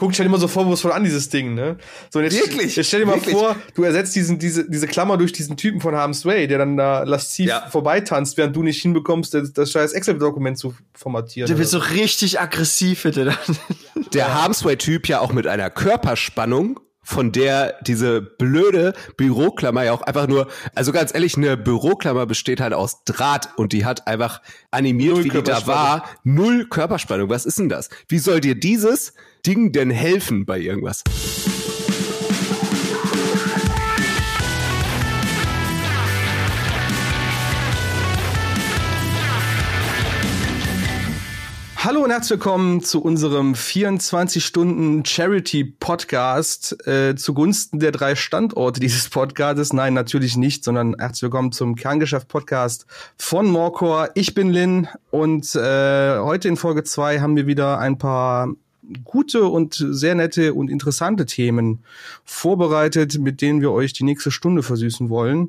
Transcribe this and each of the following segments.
guckt sich halt immer so vorwurfsvoll an, dieses Ding, ne? So, jetzt, Wirklich? Jetzt stell dir mal Wirklich? vor, du ersetzt diesen, diese, diese Klammer durch diesen Typen von Harm's Way, der dann da lasziv Ja. vorbeitanzt, während du nicht hinbekommst, das, das scheiß Excel-Dokument zu formatieren. Der wird so richtig aggressiv, bitte. dann. Der Harmsway-Typ ja auch mit einer Körperspannung, von der diese blöde Büroklammer ja auch einfach nur, also ganz ehrlich, eine Büroklammer besteht halt aus Draht und die hat einfach animiert, Null wie die da war, null Körperspannung. Was ist denn das? Wie soll dir dieses Ding denn helfen bei irgendwas? Hallo und herzlich willkommen zu unserem 24-Stunden-Charity-Podcast äh, zugunsten der drei Standorte dieses Podcastes. Nein, natürlich nicht, sondern herzlich willkommen zum Kerngeschäft-Podcast von Morcor. Ich bin Lin und äh, heute in Folge zwei haben wir wieder ein paar gute und sehr nette und interessante Themen vorbereitet, mit denen wir euch die nächste Stunde versüßen wollen.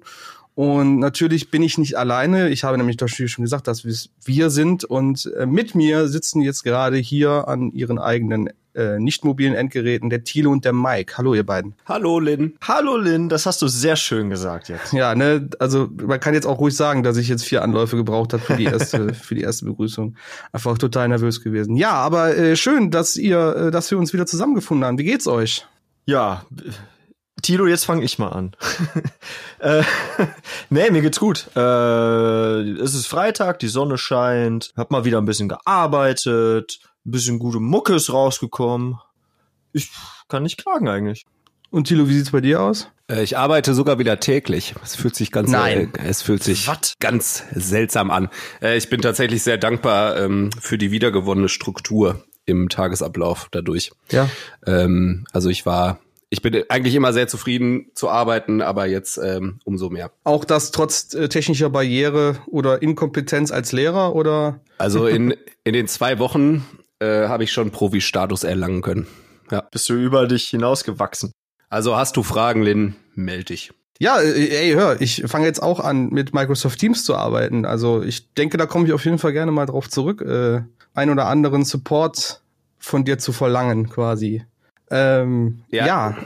Und natürlich bin ich nicht alleine. Ich habe nämlich natürlich schon gesagt, dass wir es wir sind. Und äh, mit mir sitzen jetzt gerade hier an ihren eigenen äh, nicht mobilen Endgeräten der Thilo und der Mike. Hallo, ihr beiden. Hallo, Lin. Hallo Lynn, das hast du sehr schön gesagt jetzt. Ja, ne, also man kann jetzt auch ruhig sagen, dass ich jetzt vier Anläufe gebraucht habe für die erste, für die erste Begrüßung. Einfach total nervös gewesen. Ja, aber äh, schön, dass ihr, äh, dass wir uns wieder zusammengefunden haben. Wie geht's euch? Ja, Tilo, jetzt fange ich mal an. äh, nee, mir geht's gut. Äh, es ist Freitag, die Sonne scheint, hab mal wieder ein bisschen gearbeitet, ein bisschen gute Mucke ist rausgekommen. Ich kann nicht klagen eigentlich. Und Thilo, wie sieht's bei dir aus? Äh, Ich arbeite sogar wieder täglich. Es fühlt sich ganz, Nein. Äh, es fühlt sich Was? ganz seltsam an. Äh, ich bin tatsächlich sehr dankbar ähm, für die wiedergewonnene Struktur im Tagesablauf dadurch. Ja. Ähm, also ich war, ich bin eigentlich immer sehr zufrieden zu arbeiten, aber jetzt ähm, umso mehr. Auch das trotz äh, technischer Barriere oder Inkompetenz als Lehrer oder? Also in, in den zwei Wochen äh, habe ich schon Profi-Status erlangen können. Ja. Bist du über dich hinausgewachsen? Also hast du Fragen, Lin, meld dich. Ja, äh, ey, hör, ich fange jetzt auch an, mit Microsoft Teams zu arbeiten. Also ich denke, da komme ich auf jeden Fall gerne mal drauf zurück, äh, ein oder anderen Support von dir zu verlangen, quasi. Ähm, Ja. ja.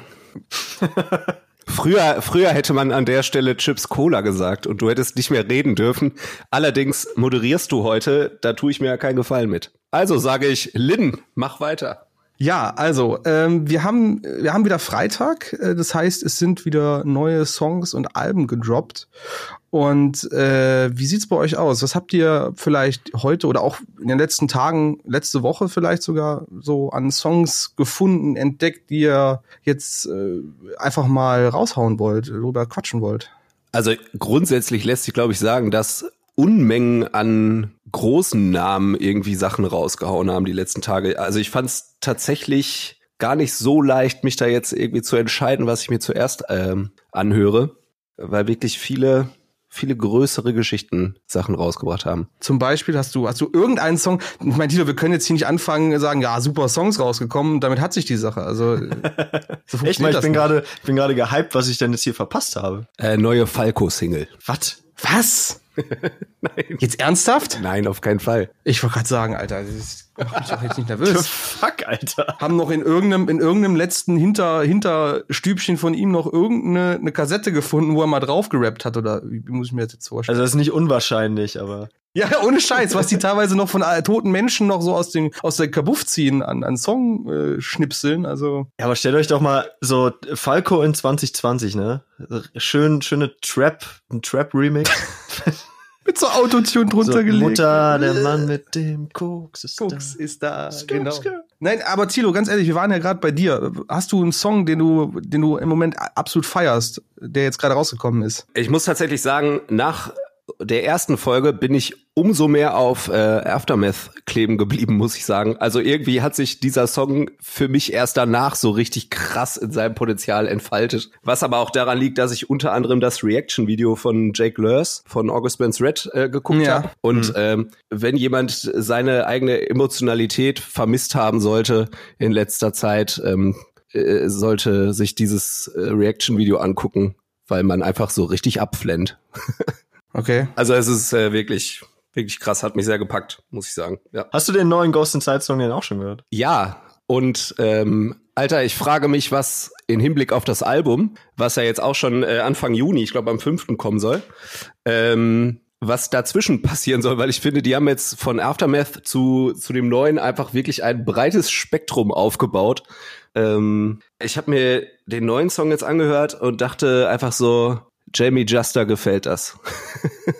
Früher, früher hätte man an der Stelle Chips Cola gesagt und du hättest nicht mehr reden dürfen. Allerdings moderierst du heute, da tue ich mir ja keinen Gefallen mit. Also sage ich, Lin, mach weiter. Ja, also ähm, wir haben wir haben wieder Freitag, äh, das heißt, es sind wieder neue Songs und Alben gedroppt. Und äh, wie sieht's bei euch aus? Was habt ihr vielleicht heute oder auch in den letzten Tagen, letzte Woche vielleicht sogar so an Songs gefunden, entdeckt, die ihr jetzt äh, einfach mal raushauen wollt, drüber quatschen wollt? Also grundsätzlich lässt sich, glaube ich, sagen, dass Unmengen an großen Namen irgendwie Sachen rausgehauen haben die letzten Tage. Also ich fand es tatsächlich gar nicht so leicht, mich da jetzt irgendwie zu entscheiden, was ich mir zuerst ähm, anhöre, weil wirklich viele viele größere Geschichten Sachen rausgebracht haben. Zum Beispiel hast du, hast du irgendeinen Song, ich meine, Tito, wir können jetzt hier nicht anfangen und sagen, ja, super Songs rausgekommen, damit hat sich die Sache. Also so funktioniert Echt mal, ich bin gerade, ich bin gerade gehypt, was ich denn jetzt hier verpasst habe. Äh, neue Falco-Single. Was? Was? Nein. Jetzt ernsthaft? Nein, auf keinen Fall. Ich wollte gerade sagen, Alter, das macht mich doch jetzt nicht nervös. Fuck, Alter. Haben noch in irgendeinem, in irgendeinem letzten Hinter, Hinterstübchen von ihm noch irgendeine eine Kassette gefunden, wo er mal drauf gerappt hat, oder wie, wie muss ich mir das jetzt vorstellen? Also das ist nicht unwahrscheinlich, aber ja, ohne Scheiß, was die teilweise noch von äh, toten Menschen noch so aus dem, aus der Kabuff ziehen an, an Song äh, schnipseln, also. Ja, aber stellt euch doch mal so Falco in 2020, ne? Schön, schöne Trap, ein Trap-Remix. Mit so Autotune drunter so, gelegt. Mutter, der Mann mit dem Koks ist Koks da. ist da, genau. Nein, aber Thilo, ganz ehrlich, wir waren ja gerade bei dir. Hast du einen Song, den du, den du im Moment absolut feierst, der jetzt gerade rausgekommen ist? Ich muss tatsächlich sagen, nach der ersten Folge bin ich umso mehr auf äh, Aftermath kleben geblieben, muss ich sagen. Also irgendwie hat sich dieser Song für mich erst danach so richtig krass in seinem Potenzial entfaltet. Was aber auch daran liegt, dass ich unter anderem das Reaction-Video von Jake Lurs von August Burns Red äh, geguckt Ja. habe. Und ähm, wenn jemand seine eigene Emotionalität vermisst haben sollte in letzter Zeit, ähm, äh, sollte sich dieses äh, Reaction-Video angucken, weil man einfach so richtig abflennt. Okay. Also es ist äh, wirklich, wirklich krass, hat mich sehr gepackt, muss ich sagen. Ja, Hast du den neuen Ghost Inside Song denn auch schon gehört? ja Und ähm, Alter, ich frage mich, was in Hinblick auf das Album, was ja jetzt auch schon äh, Anfang Juni, ich glaube am 5. kommen soll, ähm, was dazwischen passieren soll, weil ich finde, die haben jetzt von Aftermath zu, zu dem neuen einfach wirklich ein breites Spektrum aufgebaut. Ähm, ich habe mir den neuen Song jetzt angehört und dachte einfach so, Jamie Juster gefällt das.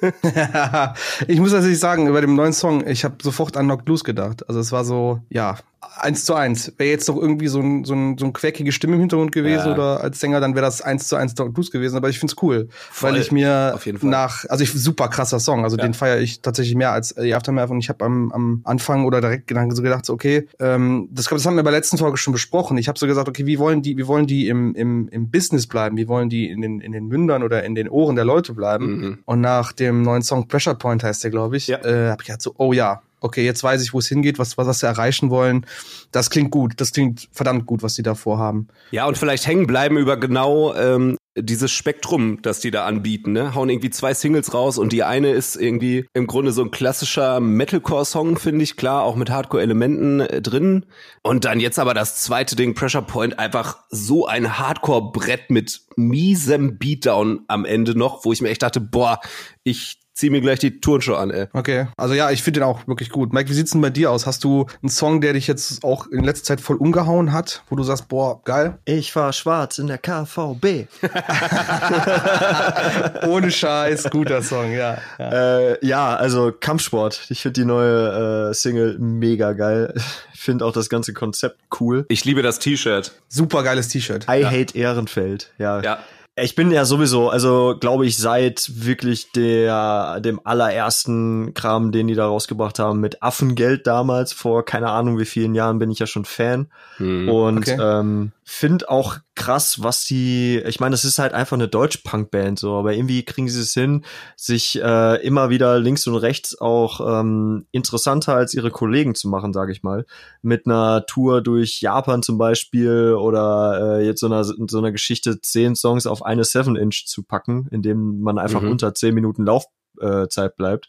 ich muss tatsächlich sagen, über dem neuen Song, ich habe sofort an Knocked Loose gedacht. Also es war so, ja, eins zu eins. Wäre jetzt doch irgendwie so ein, so ein, so ein quäkige Stimme im Hintergrund gewesen ja. oder als Sänger, dann wäre das eins zu eins Dr. Blues gewesen. Aber ich find's cool, Voll. weil ich mir nach, also ich super krasser Song, also ja. den feiere ich tatsächlich mehr als die Aftermath und ich habe am, am Anfang oder direkt so gedacht, so, okay, ähm, das, das haben wir bei der letzten Folge schon besprochen. Ich habe so gesagt, okay, wie wollen die, wie wollen die im, im, im Business bleiben? Wie wollen die in den, in den Mündern oder in den Ohren der Leute bleiben? Mhm. Und nach dem neuen Song Pressure Point heißt der, glaube ich, ja. äh, habe ich gedacht so, oh ja, okay, jetzt weiß ich, wo es hingeht, was, was, sie erreichen wollen. Das klingt gut, das klingt verdammt gut, was sie da vorhaben. Ja, und vielleicht hängen bleiben über genau ähm, dieses Spektrum, das die da anbieten, ne? Hauen irgendwie zwei Singles raus und die eine ist irgendwie im Grunde so ein klassischer Metalcore-Song, finde ich, klar, auch mit Hardcore-Elementen äh, drin. Und dann jetzt aber das zweite Ding, Pressure Point, einfach so ein Hardcore-Brett mit miesem Beatdown am Ende noch, wo ich mir echt dachte, boah, ich zieh mir gleich die Turnschuhe an, ey. Okay. Also ja, ich finde den auch wirklich gut. Mike, wie sieht's denn bei dir aus? Hast du einen Song, der dich jetzt auch in letzter Zeit voll umgehauen hat, wo du sagst, boah, geil? Ich fahr schwarz in der KVB. Ohne Scheiß, guter Song, ja. Ja, äh, ja also Kampfsport. Ich finde die neue äh, Single mega geil. Ich finde auch das ganze Konzept cool. Ich liebe das T-Shirt. Super geiles T-Shirt. I ja. hate Ehrenfeld, ja. Ja. Ich bin ja sowieso, also glaube ich, seit wirklich der dem allerersten Kram, den die da rausgebracht haben, mit Affengeld damals, vor keine Ahnung wie vielen Jahren, bin ich ja schon Fan. Hm, und okay. ähm, finde auch krass, was die, ich meine, es ist halt einfach eine Deutsch-Punk-Band, so, aber irgendwie kriegen sie es hin, sich äh, immer wieder links und rechts auch ähm, interessanter als ihre Kollegen zu machen, sage ich mal. Mit einer Tour durch Japan zum Beispiel oder äh, jetzt so einer, so einer Geschichte, zehn Songs auf eine Seven Inch zu packen, indem man einfach mhm. unter zehn Minuten Laufzeit äh, bleibt.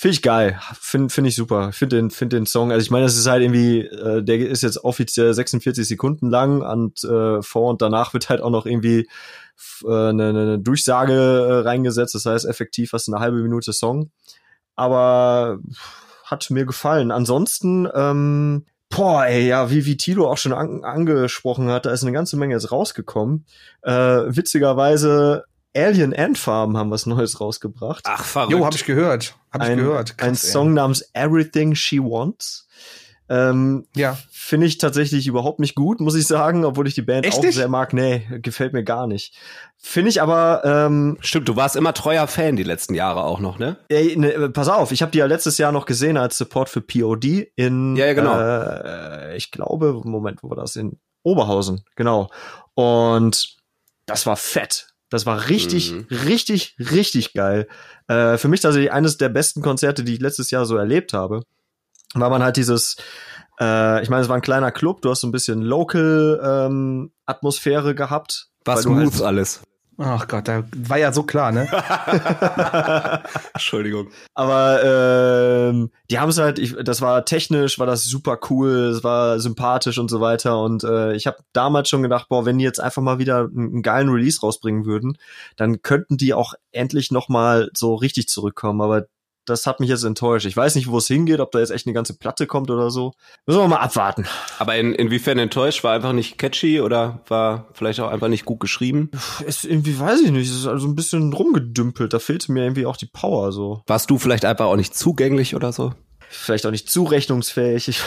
Finde ich geil. Finde find ich super. Finde den, find den Song, also ich meine, das ist halt irgendwie, äh, der ist jetzt offiziell 46 Sekunden lang und äh, vor und danach wird halt auch noch irgendwie äh, eine, eine Durchsage äh, reingesetzt. Das heißt, effektiv hast du eine halbe Minute Song. Aber hat mir gefallen. Ansonsten, ähm, Boah, ey, ja, wie, wie Tilo auch schon an, angesprochen hat, da ist eine ganze Menge jetzt rausgekommen. Äh, witzigerweise Alien Ant Farm haben was Neues rausgebracht. Ach, verrückt. Jo, hab ich gehört. Hab ein, ich gehört. Krass, ein Song ey. namens Everything She Wants. Ähm, ja. Finde ich tatsächlich überhaupt nicht gut, muss ich sagen, obwohl ich die Band Echt auch nicht? sehr mag. Nee, gefällt mir gar nicht. Finde ich aber. Ähm, Stimmt, du warst immer treuer Fan die letzten Jahre auch noch, ne? Ey, ne pass auf, ich habe die ja letztes Jahr noch gesehen als Support für POD in. Ja, ja genau. Äh, ich glaube, Moment, wo war das? In Oberhausen, genau. Und das war fett. Das war richtig, mhm. richtig, richtig geil. Äh, für mich tatsächlich eines der besten Konzerte, die ich letztes Jahr so erlebt habe. Weil man halt dieses, äh, ich meine, es war ein kleiner Club, du hast so ein bisschen Local-Atmosphäre ähm, gehabt. War smooth halt, alles. Ach Gott, da war ja so klar, ne? Entschuldigung. Aber ähm, die haben es halt, ich, das war technisch, war das super cool, es war sympathisch und so weiter. Und äh, ich habe damals schon gedacht, boah, wenn die jetzt einfach mal wieder einen, einen geilen Release rausbringen würden, dann könnten die auch endlich noch mal so richtig zurückkommen. Aber das hat mich jetzt enttäuscht. Ich weiß nicht, wo es hingeht, ob da jetzt echt eine ganze Platte kommt oder so. Müssen wir mal abwarten. Aber in, inwiefern enttäuscht? War einfach nicht catchy oder war vielleicht auch einfach nicht gut geschrieben? Es irgendwie weiß ich nicht. Es ist also ein bisschen rumgedümpelt. Da fehlte mir irgendwie auch die Power so. Warst du vielleicht einfach auch nicht zugänglich oder so? Vielleicht auch nicht zurechnungsfähig.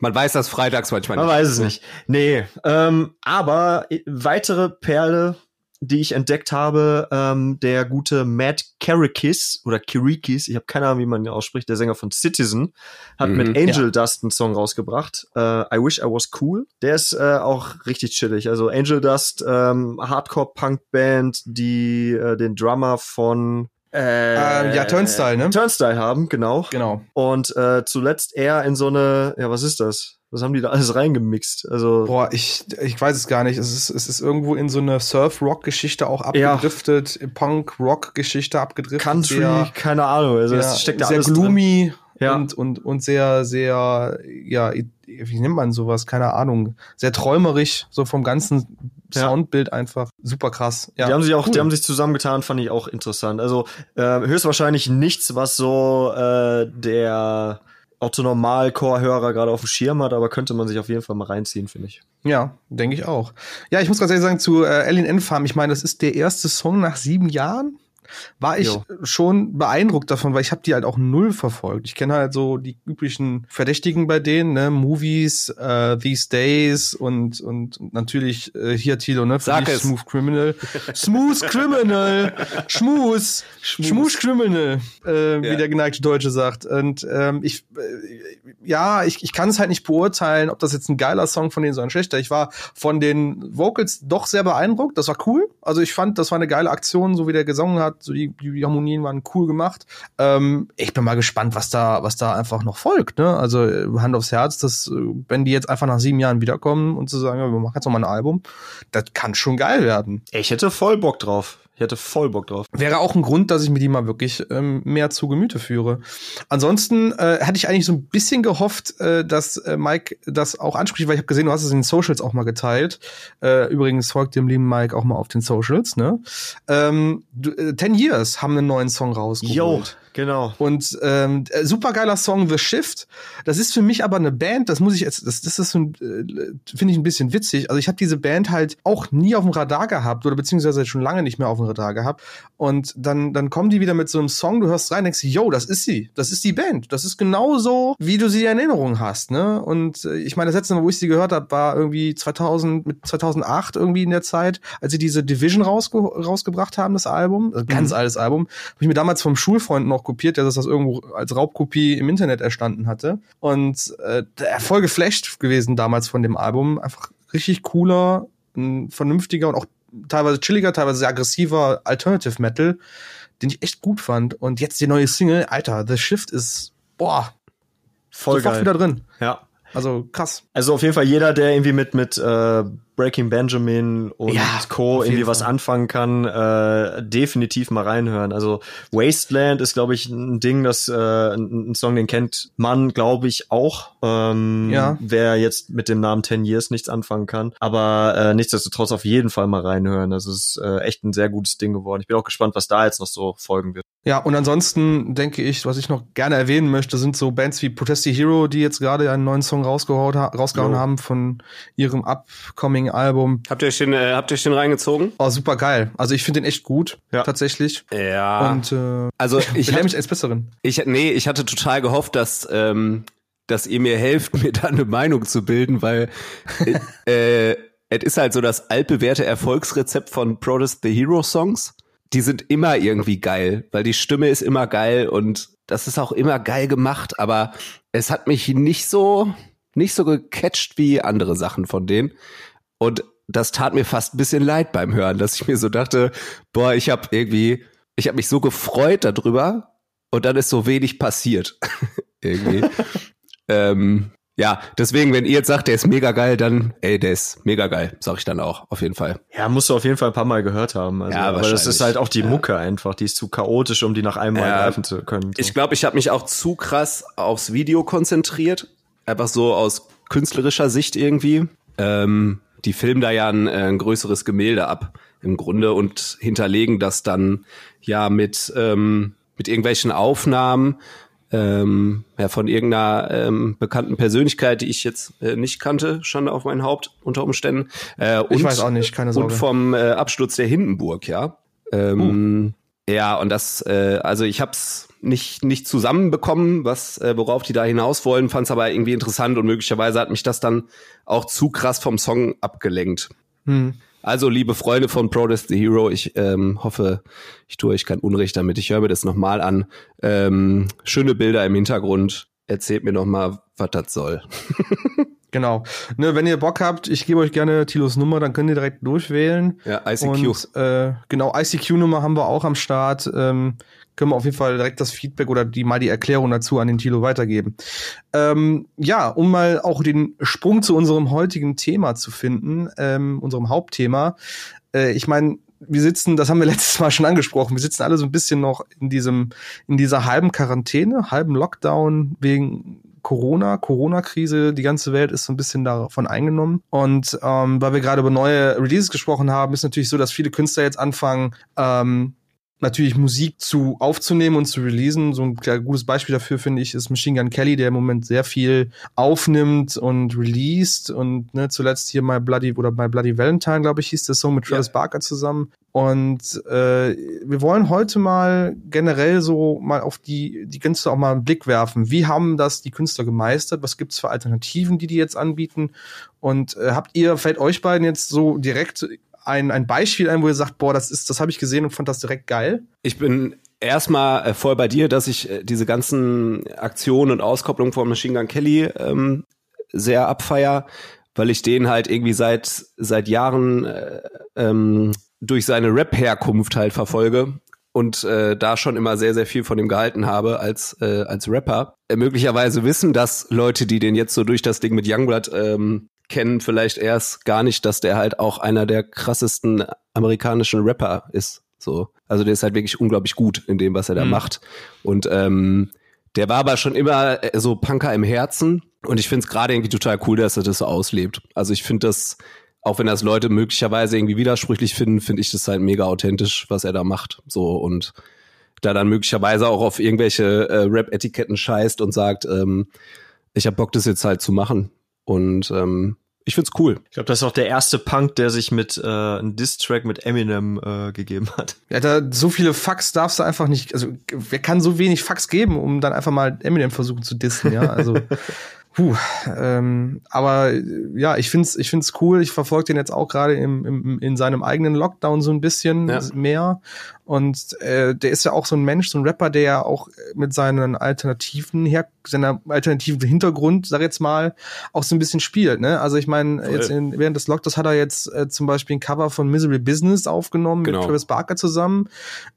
Man weiß das freitags manchmal nicht. Man weiß es nicht. Nee, ähm, aber weitere Perle die ich entdeckt habe, ähm, der gute Matt Karikis oder Kirikis, ich habe keine Ahnung, wie man ihn ausspricht, der Sänger von Citizen, hat mhm, mit Angel ja. Dust einen Song rausgebracht. Äh, I Wish I Was Cool. Der ist äh, auch richtig chillig. Also Angel Dust, ähm, Hardcore-Punk-Band, die äh, den Drummer von äh, ja, Turnstyle, ne? Turnstyle haben, genau. Genau. Und äh, zuletzt eher in so eine, ja, was ist das? Was haben die da alles reingemixt? Also Boah, ich, ich weiß es gar nicht. Es ist, es ist irgendwo in so eine Surf-Rock-Geschichte auch abgedriftet, ja. Punk-Rock-Geschichte abgedriftet. Country, sehr, keine Ahnung. Also es steckt da sehr alles gloomy drin. Ja. und, und, und sehr, sehr, ja, wie nennt man sowas? Keine Ahnung. Sehr träumerisch, so vom ganzen. Soundbild einfach. Super krass. Ja, die haben sich auch, cool. die haben sich zusammengetan, fand ich auch interessant. Also äh, höchstwahrscheinlich nichts, was so äh, der Otto-Normal-Core-Hörer gerade auf dem Schirm hat, aber könnte man sich auf jeden Fall mal reinziehen, finde ich. Ja, denke ich auch. Ja, ich muss ganz ehrlich sagen, zu äh, Alien N Farm, ich meine, das ist der erste Song nach sieben Jahren. War ich Jo. schon beeindruckt davon, weil ich habe die halt auch null verfolgt. Ich kenne halt so die üblichen Verdächtigen bei denen, ne, Movies, äh, These Days und und, natürlich äh, hier Tilo, ne, für Sag es. Smooth Criminal, Smooth Criminal, Schmus, Schmus Criminal, äh, wie Ja. der geneigte Deutsche sagt. Und ähm, ich, äh, ja, ich, ich kann es halt nicht beurteilen, ob das jetzt ein geiler Song von denen so ein schlechter. Ich war von den Vocals doch sehr beeindruckt. Das war cool. Also ich fand, das war eine geile Aktion, so wie der gesungen hat. So die, die Harmonien waren cool gemacht. Ähm, ich bin mal gespannt, was da, was da einfach noch folgt. Ne? Also äh, Hand aufs Herz, dass äh, wenn die jetzt einfach nach sieben Jahren wiederkommen und zu sagen, ja, wir machen jetzt noch mal ein Album, das kann schon geil werden. Ich hätte voll Bock drauf. Ich hätte voll Bock drauf. Wäre auch ein Grund, dass ich mir die mal wirklich ähm, mehr zu Gemüte führe. Ansonsten äh, hatte ich eigentlich so ein bisschen gehofft, äh, dass äh, Mike das auch anspricht, weil ich habe gesehen, du hast es in den Socials auch mal geteilt. Äh, übrigens folgt dem lieben Mike auch mal auf den Socials. Ne? Ähm, du, äh, Ten Years haben einen neuen Song rausgeholt. Yo, genau. Und ähm, äh, super geiler Song The Shift. Das ist für mich aber eine Band, das muss ich jetzt, das, das ist so ein, äh, finde ich ein bisschen witzig. Also ich habe diese Band halt auch nie auf dem Radar gehabt oder beziehungsweise schon lange nicht mehr auf dem Radar gehabt. Und dann, dann kommen die wieder mit so einem Song, du hörst rein, denkst, yo, das ist sie, das ist die Band. Das ist genauso, wie du sie in Erinnerung hast, ne? Und äh, ich meine, das letzte Mal, wo ich sie gehört habe, war irgendwie 2000 mit 2008 irgendwie in der Zeit, als sie diese Division rausge rausgebracht haben, das Album, also ganz altes Album, habe ich mir damals vom Schulfreund noch kopiert, der das, irgendwo als Raubkopie im Internet erstanden hatte. Und äh, der voll geflasht gewesen damals von dem Album. Einfach richtig cooler, vernünftiger und auch teilweise chilliger, teilweise sehr aggressiver Alternative Metal, den ich echt gut fand. Und jetzt die neue Single, Alter, The Shift ist, boah, Voll sofort geil. wieder drin. Ja. Also krass. Also auf jeden Fall jeder, der irgendwie mit mit äh, Breaking Benjamin und Ja, Co. irgendwie was anfangen kann, äh, definitiv mal reinhören. Also Wasteland ist, glaube ich, ein Ding, das äh, ein, ein Song, den kennt man, glaube ich, auch. Ähm, Ja. Wer jetzt mit dem Namen Ten Years nichts anfangen kann. Aber äh, nichtsdestotrotz auf jeden Fall mal reinhören. Das ist äh, echt ein sehr gutes Ding geworden. Ich bin auch gespannt, was da jetzt noch so folgen wird. Ja, und ansonsten denke ich, was ich noch gerne erwähnen möchte, sind so Bands wie Protest the Hero, die jetzt gerade einen neuen Song rausgehauen, ha rausgehauen Jo. haben von ihrem upcoming Album. Habt ihr euch den, äh, habt ihr euch den reingezogen? Oh, super geil. Also ich finde den echt gut, Ja. tatsächlich. Ja. Und äh, also ich, hab, mich als Besseren. ich, nee, ich hatte total gehofft, dass, ähm, dass ihr mir helft, mir da eine Meinung zu bilden, weil äh, äh, es ist halt so das altbewährte Erfolgsrezept von Protest the Hero Songs. Die sind immer irgendwie geil, weil die Stimme ist immer geil und das ist auch immer geil gemacht, aber es hat mich nicht so, nicht so gecatcht wie andere Sachen von denen. Und das tat mir fast ein bisschen leid beim Hören, dass ich mir so dachte, boah, ich habe irgendwie, ich habe mich so gefreut darüber und dann ist so wenig passiert. irgendwie. ähm, ja, deswegen, wenn ihr jetzt sagt, der ist mega geil, dann, ey, der ist mega geil, sag ich dann auch, auf jeden Fall. Ja, musst du auf jeden Fall ein paar Mal gehört haben. Also, Ja, aber das ist halt auch die Mucke einfach. Die ist zu chaotisch, um die nach einem Mal Ja. greifen zu können. So. Ich glaube, ich habe mich auch zu krass aufs Video konzentriert. Einfach so aus künstlerischer Sicht irgendwie. Ähm, die filmen da ja ein, äh, ein größeres Gemälde ab im Grunde und hinterlegen das dann ja mit, ähm, mit irgendwelchen Aufnahmen ähm, ja, von irgendeiner ähm, bekannten Persönlichkeit, die ich jetzt äh, nicht kannte, schon auf mein Haupt unter Umständen. Äh, Ich und, weiß auch nicht, keine Sorge. Und vom äh, Absturz der Hindenburg, ja. Ähm, Ja, und das, äh, also ich hab's nicht nicht zusammenbekommen, was äh, worauf die da hinaus wollen, fand's aber irgendwie interessant und möglicherweise hat mich das dann auch zu krass vom Song abgelenkt. Hm. Also, liebe Freunde von Protest the Hero, ich ähm, hoffe, ich tue euch kein Unrecht damit. Ich höre mir das nochmal an. Ähm, schöne Bilder im Hintergrund. Erzählt mir noch mal, was das soll. Genau. Ne, wenn ihr Bock habt, ich gebe euch gerne Tilos Nummer, dann könnt ihr direkt durchwählen. Ja, ICQ. Und äh, genau, ICQ-Nummer haben wir auch am Start. Ähm, können wir auf jeden Fall direkt das Feedback oder die mal die Erklärung dazu an den Tilo weitergeben. Ähm, ja, um mal auch den Sprung zu unserem heutigen Thema zu finden, ähm, unserem Hauptthema. Äh, ich meine, wir sitzen, das haben wir letztes Mal schon angesprochen, wir sitzen alle so ein bisschen noch in diesem, in dieser halben Quarantäne, halben Lockdown wegen Corona, Corona-Krise. Die ganze Welt ist so ein bisschen davon eingenommen. Und ähm, weil wir gerade über neue Releases gesprochen haben, ist natürlich so, dass viele Künstler jetzt anfangen, ähm, natürlich Musik zu aufzunehmen und zu releasen. So ein gutes Beispiel dafür finde ich ist Machine Gun Kelly, der im Moment sehr viel aufnimmt und released und ne, zuletzt hier My Bloody oder My Bloody Valentine, glaube ich, hieß der Song mit Travis ja. Barker zusammen. Und äh, wir wollen heute mal generell so mal auf die die Künstler auch mal einen Blick werfen. Wie haben das die Künstler gemeistert? Was gibt's für Alternativen, die die jetzt anbieten? Und äh, habt ihr, fällt euch beiden jetzt so direkt ein, ein Beispiel ein, wo ihr sagt, boah, das ist, das habe ich gesehen und fand das direkt geil? Ich bin erstmal äh, voll bei dir, dass ich äh, diese ganzen Aktionen und Auskopplungen von Machine Gun Kelly ähm, sehr abfeier, weil ich den halt irgendwie seit seit Jahren äh, ähm, durch seine Rap-Herkunft halt verfolge und äh, da schon immer sehr, sehr viel von ihm gehalten habe als, äh, als Rapper. Äh, möglicherweise wissen das Leute, die den jetzt so durch das Ding mit Youngblood ähm, kennen vielleicht erst gar nicht, dass der halt auch einer der krassesten amerikanischen Rapper ist. So. Also der ist halt wirklich unglaublich gut in dem, was er da mhm. macht. Und ähm, der war aber schon immer äh, so Punker im Herzen. Und ich finde es gerade irgendwie total cool, dass er das so auslebt. Also ich finde das, auch wenn das Leute möglicherweise irgendwie widersprüchlich finden, finde ich das halt mega authentisch, was er da macht. So und da dann möglicherweise auch auf irgendwelche äh, Rap-Etiketten scheißt und sagt, ähm, ich hab Bock, das jetzt halt zu machen. Und ähm, ich find's cool. Ich glaube, das ist auch der erste Punk, der sich mit äh, einem Diss-Track mit Eminem äh, gegeben hat. Ja, da so viele Fax darfst du einfach nicht, also wer kann so wenig Fax geben, um dann einfach mal Eminem versuchen zu dissen, ja? Also Puh, ähm, aber ja, ich find's, ich find's cool. Ich verfolge den jetzt auch gerade im, im, in seinem eigenen Lockdown so ein bisschen ja. mehr und äh, der ist ja auch so ein Mensch, so ein Rapper, der ja auch mit seinen alternativen her seiner alternativen Hintergrund, sag jetzt mal, auch so ein bisschen spielt. Ne? Also ich meine, jetzt in, während des Lockdowns hat er jetzt äh, zum Beispiel ein Cover von Misery Business aufgenommen genau. mit Travis Barker zusammen.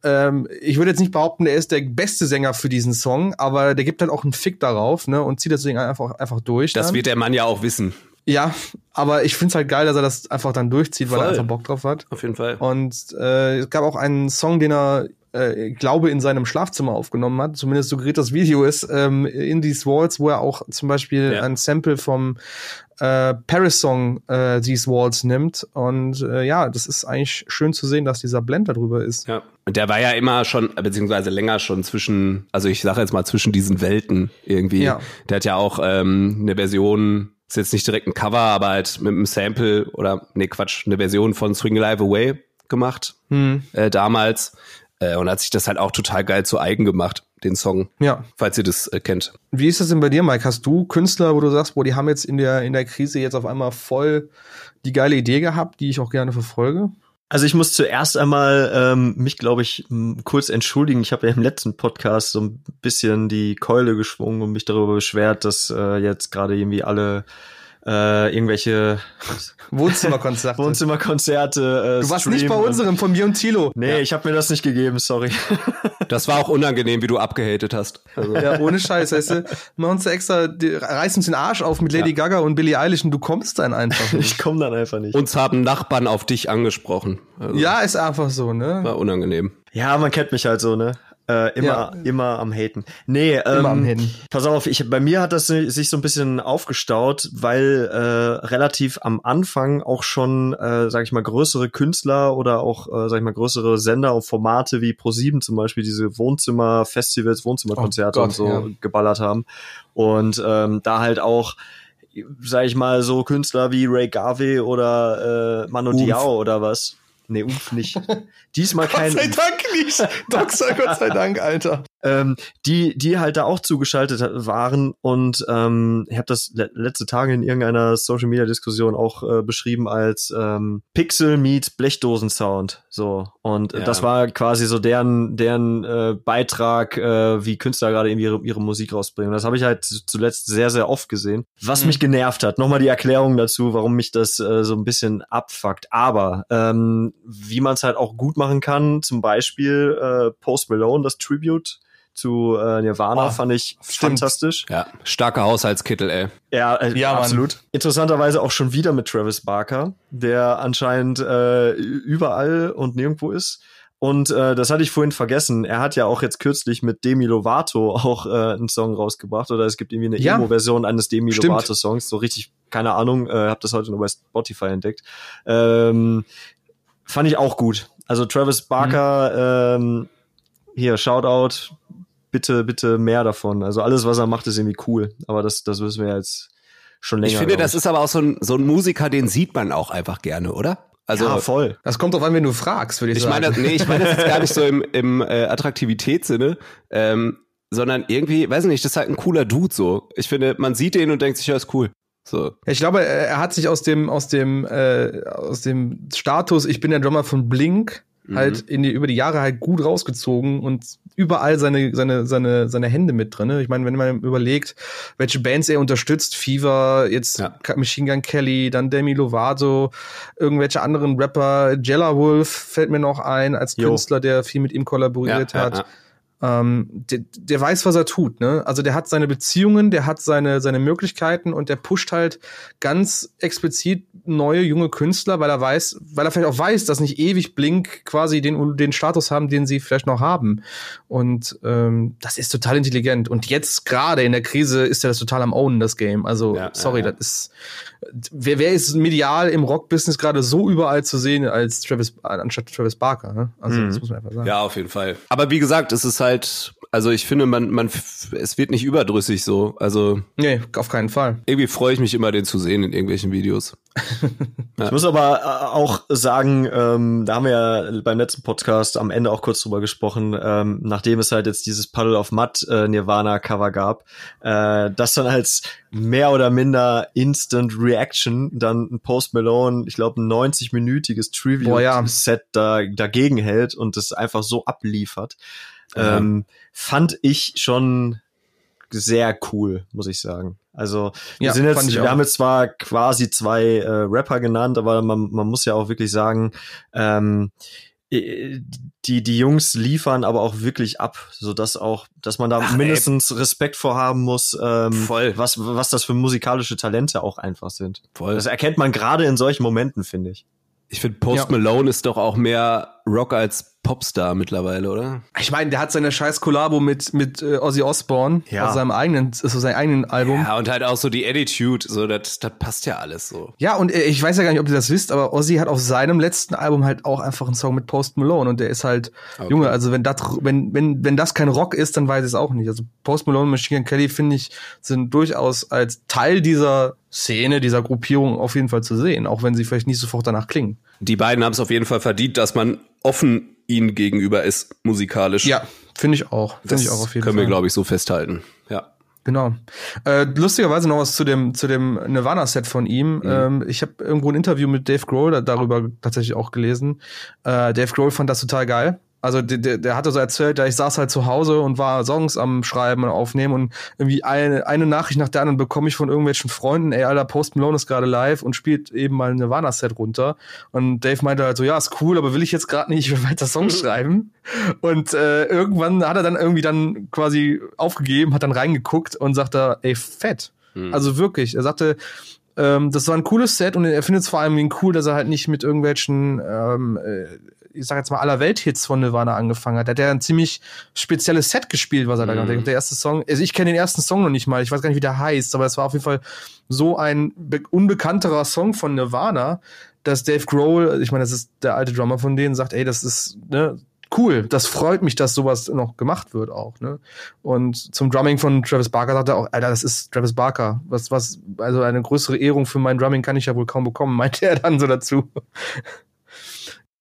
Ähm, ich würde jetzt nicht behaupten, er ist der beste Sänger für diesen Song, aber der gibt halt auch einen Fick darauf, ne? Und zieht deswegen einfach einfach durch. Das dann. wird der Mann ja auch wissen. Ja, aber ich find's halt geil, dass er das einfach dann durchzieht, Voll. weil er einfach Bock drauf hat. Auf jeden Fall. Und äh, es gab auch einen Song, den er äh, glaube in seinem Schlafzimmer aufgenommen hat, zumindest suggeriert das Video ist, ähm, in These Walls, wo er auch zum Beispiel ja. ein Sample vom äh, Paris-Song äh, These Walls nimmt. Und äh, ja, das ist eigentlich schön zu sehen, dass dieser Blend darüber ist. Ja. Und der war ja immer schon, beziehungsweise länger schon zwischen, also ich sage jetzt mal zwischen diesen Welten irgendwie. Ja. Der hat ja auch ähm, eine Version ist jetzt nicht direkt ein Cover, aber halt mit einem Sample oder nee Quatsch, eine Version von Swing Live Away gemacht hm. äh, damals äh, und hat sich das halt auch total geil zu eigen gemacht, den Song. Ja. Falls ihr das äh, kennt. Wie ist das denn bei dir, Mike? Hast du Künstler, wo du sagst, boah, die haben jetzt in der in der Krise jetzt auf einmal voll die geile Idee gehabt, die ich auch gerne verfolge? Also ich muss zuerst einmal ähm, mich, glaube ich, kurz entschuldigen. Ich habe ja im letzten Podcast so ein bisschen die Keule geschwungen und mich darüber beschwert, dass äh, jetzt gerade irgendwie alle äh, irgendwelche Wohnzimmerkonzerte. Wohnzimmerkonzerte. Äh, du warst nicht bei unserem von mir und Tilo. Nee, ja. ich habe mir das nicht gegeben, sorry. Das war auch unangenehm, wie du abgehatet hast. Also. Ja, ohne Scheiß, weißt du, machen uns extra, die, reißen uns den Arsch auf mit Lady ja. Gaga und Billie Eilish und du kommst dann einfach nicht. Ich komm dann einfach nicht. Uns haben Nachbarn auf dich angesprochen. Also, ja, ist einfach so, ne? War unangenehm. Ja, man kennt mich halt so, ne? Äh, immer, ja. immer am Haten. Nee, ähm, immer am Haten. Pass auf, ich, bei mir hat das sich so ein bisschen aufgestaut, weil äh, relativ am Anfang auch schon, äh, sag ich mal, größere Künstler oder auch, äh, sag ich mal, größere Sender und Formate wie Pro7 zum Beispiel diese Wohnzimmerfestivals, Wohnzimmerkonzerte oh und so ja. geballert haben. Und ähm, da halt auch sag ich mal, so Künstler wie Ray Garvey oder äh, Manu Diao oder was Nee, Umf nicht. Diesmal kein. Gott sei Dank nicht. Doxer, Gott sei Dank, Alter. Ähm, die, die halt da auch zugeschaltet waren und ähm, ich habe das le letzte Tage in irgendeiner Social Media Diskussion auch äh, beschrieben als ähm, Pixel meets Blechdosen Sound. So und ja. das war quasi so deren deren äh, Beitrag, äh, wie Künstler gerade irgendwie ihre, ihre Musik rausbringen. Und das habe ich halt zuletzt sehr sehr oft gesehen, was mhm. mich genervt hat. Nochmal die Erklärung dazu, warum mich das äh, so ein bisschen abfuckt. Aber ähm, wie man es halt auch gut machen kann, zum Beispiel äh, Post Malone, das Tribute zu äh, Nirvana oh, fand ich stimmt. fantastisch. Ja, starker Haushaltskittel, ey. Ja, äh, ja absolut. Mann. Interessanterweise auch schon wieder mit Travis Barker, der anscheinend äh, überall und nirgendwo ist. Und äh, das hatte ich vorhin vergessen. Er hat ja auch jetzt kürzlich mit Demi Lovato auch äh, einen Song rausgebracht. Oder es gibt irgendwie eine Ja. Emo-Version eines Demi. Lovato-Songs. So richtig, keine Ahnung, äh, habe das heute nur bei Spotify entdeckt. Ähm, fand ich auch gut. Also Travis Barker, ähm, hier, Shoutout, bitte, bitte mehr davon. Also alles, was er macht, ist irgendwie cool. Aber das, das wissen wir jetzt schon länger. Ich finde, das ist aber auch so ein, so ein Musiker, den sieht man auch einfach gerne, oder? Also, ja, voll. Das kommt drauf an, wenn du fragst, würde ich, ich sagen. meine, nee, ich meine das jetzt gar nicht so im, im äh, Attraktivitätssinne, ähm, sondern irgendwie, weiß nicht, das ist halt ein cooler Dude so. Ich finde, man sieht den und denkt sich, ja, ist cool. So. Ich glaube, er er hat sich aus dem aus dem äh, aus dem Status, ich bin der Drummer von Blink, Mhm. halt in die über die Jahre halt gut rausgezogen und überall seine seine seine seine Hände mit drinne. Ich meine, wenn man überlegt, welche Bands er unterstützt, Fever, jetzt Ja. Machine Gun Kelly, dann Demi Lovato, irgendwelche anderen Rapper, Jella Wolf fällt mir noch ein als Jo. Künstler, der viel mit ihm kollaboriert ja, hat ja. Ähm, der, der weiß, was er tut, ne? Also der hat seine Beziehungen, der hat seine, seine Möglichkeiten und der pusht halt ganz explizit neue junge Künstler, weil er weiß, weil er vielleicht auch weiß, dass nicht ewig Blink quasi den, den Status haben, den sie vielleicht noch haben. Und ähm, das ist total intelligent. Und jetzt gerade in der Krise ist er das total am Ownen, das Game. Also, Ja, sorry, ja, das ist. Wer, wer ist medial im Rock-Business gerade so überall zu sehen als Travis, anstatt Travis Barker, ne? Also, Mhm. das muss man einfach sagen. Ja, auf jeden Fall. Aber wie gesagt, es ist halt, also ich finde, man, man, es wird nicht überdrüssig so. Also Nee, auf keinen Fall. irgendwie freue ich mich immer, den zu sehen in irgendwelchen Videos. Ich muss aber äh, auch sagen, ähm, da haben wir ja beim letzten Podcast am Ende auch kurz drüber gesprochen, ähm, nachdem es halt jetzt dieses Puddle of Mud äh, Nirvana Cover gab, äh, das dann als mehr oder minder Instant Reaction dann ein Post Malone, ich glaube ein 90-minütiges Boah, ja. Da, dagegen hält und das einfach so abliefert, Ja. ähm, fand ich schon sehr cool, muss ich sagen. Also wir Ja, sind jetzt, wir auch. haben jetzt zwar quasi zwei äh, Rapper genannt, aber man, man muss ja auch wirklich sagen, ähm, äh, die die Jungs liefern aber auch wirklich ab, so dass auch, dass man da Ach, ey. mindestens Respekt vor haben muss, ähm, Voll. was was das für musikalische Talente auch einfach sind. Voll. Das erkennt man gerade in solchen Momenten, finde ich. Ich finde, Post Ja. Malone ist doch auch mehr Rock als Popstar mittlerweile, oder? Ich meine, der hat seine scheiß Kollabo mit, mit äh, Ozzy Osbourne Ja. aus seinem eigenen, so seinem eigenen Album. Ja. Ja, und halt auch so die Attitude, so das, das passt ja alles so. und äh, ich weiß ja gar nicht, ob ihr das wisst, aber Ozzy hat auf seinem letzten Album halt auch einfach einen Song mit Post Malone und der ist halt, Okay. Junge, also wenn das, wenn, wenn, wenn das kein Rock ist, dann weiß ich es auch nicht. Also Post Malone und Machine Gun Kelly, finde ich, sind durchaus als Teil dieser Szene, dieser Gruppierung auf jeden Fall zu sehen, auch wenn sie vielleicht nicht sofort danach klingen. Die beiden haben es auf jeden Fall verdient, dass man offen ihnen gegenüber ist, musikalisch. Ja, finde ich auch. Finde ich auch auf jeden können Fall. wir, glaube ich, so festhalten. Ja. Genau. Äh, lustigerweise noch was zu dem zu dem Nirvana-Set von ihm. Mhm. Ähm, ich habe irgendwo ein Interview mit Dave Grohl da, darüber tatsächlich auch gelesen. Äh, Dave Grohl fand das total geil. Also der, der, der hatte so erzählt, ja, ich saß halt zu Hause und war Songs am Schreiben und Aufnehmen und irgendwie eine, eine Nachricht nach der anderen bekomme ich von irgendwelchen Freunden, ey, Alter, Post Malone ist gerade live und spielt eben mal ein Nirvana-Set runter. Und Dave meinte halt so, ja, ist cool, aber will ich jetzt gerade nicht, ich will weiter Songs schreiben. Und äh, irgendwann hat er dann irgendwie dann quasi aufgegeben, hat dann reingeguckt und sagte, ey, fett. Hm. Also wirklich, er sagte, ähm, das war ein cooles Set und er findet es vor allem cool, dass er halt nicht mit irgendwelchen, ähm, äh, ich sag jetzt mal, aller Welt-Hits von Nirvana angefangen hat. Er hat ja ein ziemlich spezielles Set gespielt, was er da Mhm. gemacht hat. Der erste Song, also ich kenne den ersten Song noch nicht mal, ich weiß gar nicht, wie der heißt, aber es war auf jeden Fall so ein be- unbekannterer Song von Nirvana, dass Dave Grohl, ich meine, das ist der alte Drummer von denen, sagt, ey, das ist, ne, cool, das freut mich, dass sowas noch gemacht wird auch, ne? Und zum Drumming von Travis Barker sagt er auch, Alter, das ist Travis Barker. Was, was, also eine größere Ehrung für mein Drumming kann ich ja wohl kaum bekommen, meinte er dann so dazu.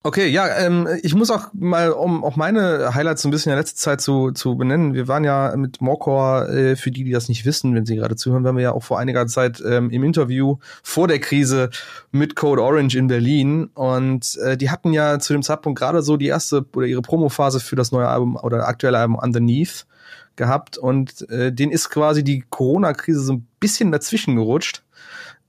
Okay, ja, ähm, ich muss auch mal, um auch meine Highlights so ein bisschen in der letzten Zeit zu, zu benennen. Wir waren ja mit Morcor, äh, für die, die das nicht wissen, wenn sie gerade zuhören, waren wir ja auch vor einiger Zeit ähm, im Interview vor der Krise mit Code Orange in Berlin. Und äh, die hatten ja zu dem Zeitpunkt gerade so die erste oder ihre Promophase für das neue Album oder aktuelle Album Underneath gehabt. Und äh, denen ist quasi die Corona-Krise so ein bisschen dazwischen gerutscht.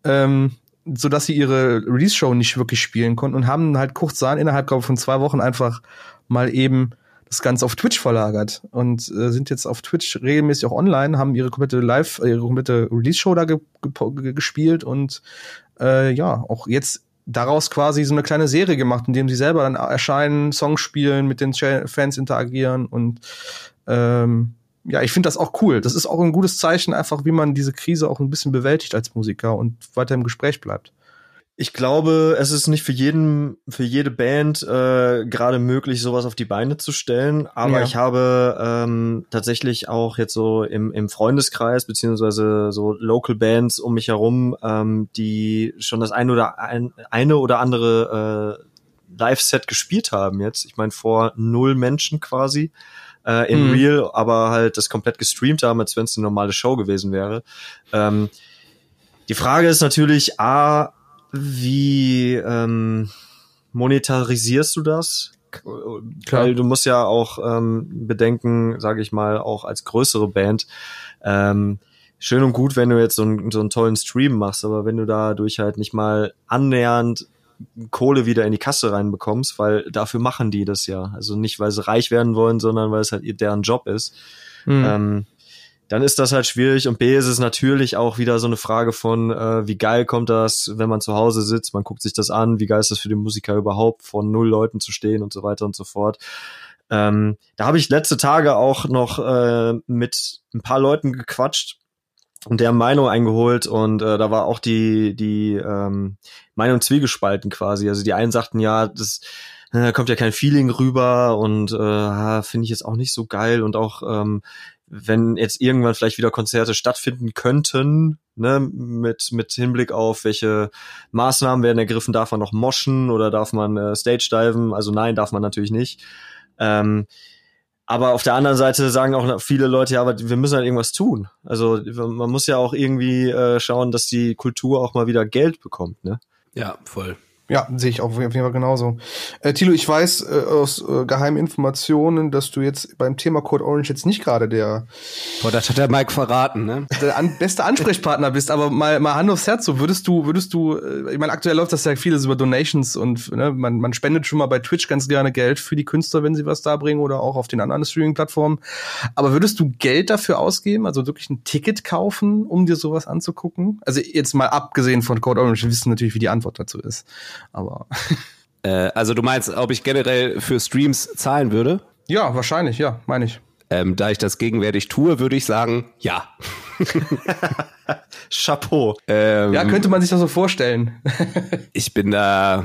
Ähm, so dass sie ihre Release-Show nicht wirklich spielen konnten und haben halt kurzerhand innerhalb glaube ich, von zwei Wochen einfach mal eben das Ganze auf Twitch verlagert und äh, sind jetzt auf Twitch regelmäßig auch online, haben ihre komplette Live, ihre komplette Release-Show da ge ge gespielt und äh, ja, auch jetzt daraus quasi so eine kleine Serie gemacht, in dem sie selber dann erscheinen, Songs spielen, mit den Fans interagieren und ähm, ja, ich finde das auch cool. Das ist auch ein gutes Zeichen, einfach wie man diese Krise auch ein bisschen bewältigt als Musiker und weiter im Gespräch bleibt. Ich glaube, es ist nicht für jeden, für jede Band äh, gerade möglich, sowas auf die Beine zu stellen. Aber ja. ich habe ähm, tatsächlich auch jetzt so im, im Freundeskreis beziehungsweise so Local Bands um mich herum, ähm, die schon das eine oder ein, eine oder andere äh, Live-Set gespielt haben jetzt. Ich meine vor null Menschen quasi äh, in mhm. Real, aber halt das komplett gestreamt haben, als wenn es eine normale Show gewesen wäre. Ähm, die Frage ist natürlich, a, wie ähm, monetarisierst du das? Klar. Weil du musst ja auch ähm, bedenken, sage ich mal, auch als größere Band, ähm, schön und gut, wenn du jetzt so, einen, so einen tollen Stream machst, aber wenn du dadurch halt nicht mal annähernd Kohle wieder in die Kasse reinbekommst, weil dafür machen die das ja. Also nicht, weil sie reich werden wollen, sondern weil es halt deren Job ist. Mhm. Ähm, dann ist das halt schwierig. Und B ist es natürlich auch wieder so eine Frage von, äh, wie geil kommt das, wenn man zu Hause sitzt, man guckt sich das an, wie geil ist das für den Musiker überhaupt, von null Leuten zu stehen und so weiter und so fort. Ähm, da habe ich letzte Tage auch noch äh, mit ein paar Leuten gequatscht und deren Meinung eingeholt und äh, da war auch die die ähm, Meinung zwiegespalten quasi. Also die einen sagten ja, das äh, kommt ja kein Feeling rüber und äh, finde ich jetzt auch nicht so geil und auch ähm, wenn jetzt irgendwann vielleicht wieder Konzerte stattfinden könnten, ne, mit, mit Hinblick auf welche Maßnahmen werden ergriffen, darf man noch moschen oder darf man äh, Stage diven? Also nein, darf man natürlich nicht. Ähm, aber auf der anderen Seite sagen auch viele Leute, ja, aber wir müssen halt irgendwas tun. Also man muss ja auch irgendwie äh, schauen, dass die Kultur auch mal wieder Geld bekommt, ne? Ja, voll. Ja, sehe ich auch auf jeden Fall genauso. Äh, Thilo, ich weiß äh, aus äh, geheimen Informationen, dass du jetzt beim Thema Code Orange jetzt nicht gerade der Boah, das hat der Mike verraten, ne? Der an, beste Ansprechpartner bist, aber mal mal Hand aufs Herz, so würdest du würdest du äh, ich meine aktuell läuft das ja vieles über Donations und ne, man man spendet schon mal bei Twitch ganz gerne Geld für die Künstler, wenn sie was da bringen oder auch auf den anderen Streaming Plattformen, aber würdest du Geld dafür ausgeben, also wirklich ein Ticket kaufen, um dir sowas anzugucken? Also jetzt mal abgesehen von Code Orange, wir wissen natürlich, wie die Antwort dazu ist aber. Äh, also du meinst, ob ich generell für Streams zahlen würde? Ja, wahrscheinlich, ja, meine ich. Ähm, da ich das gegenwärtig tue, würde ich sagen, ja. Chapeau. Ähm, ja, könnte man sich das so vorstellen. ich bin da,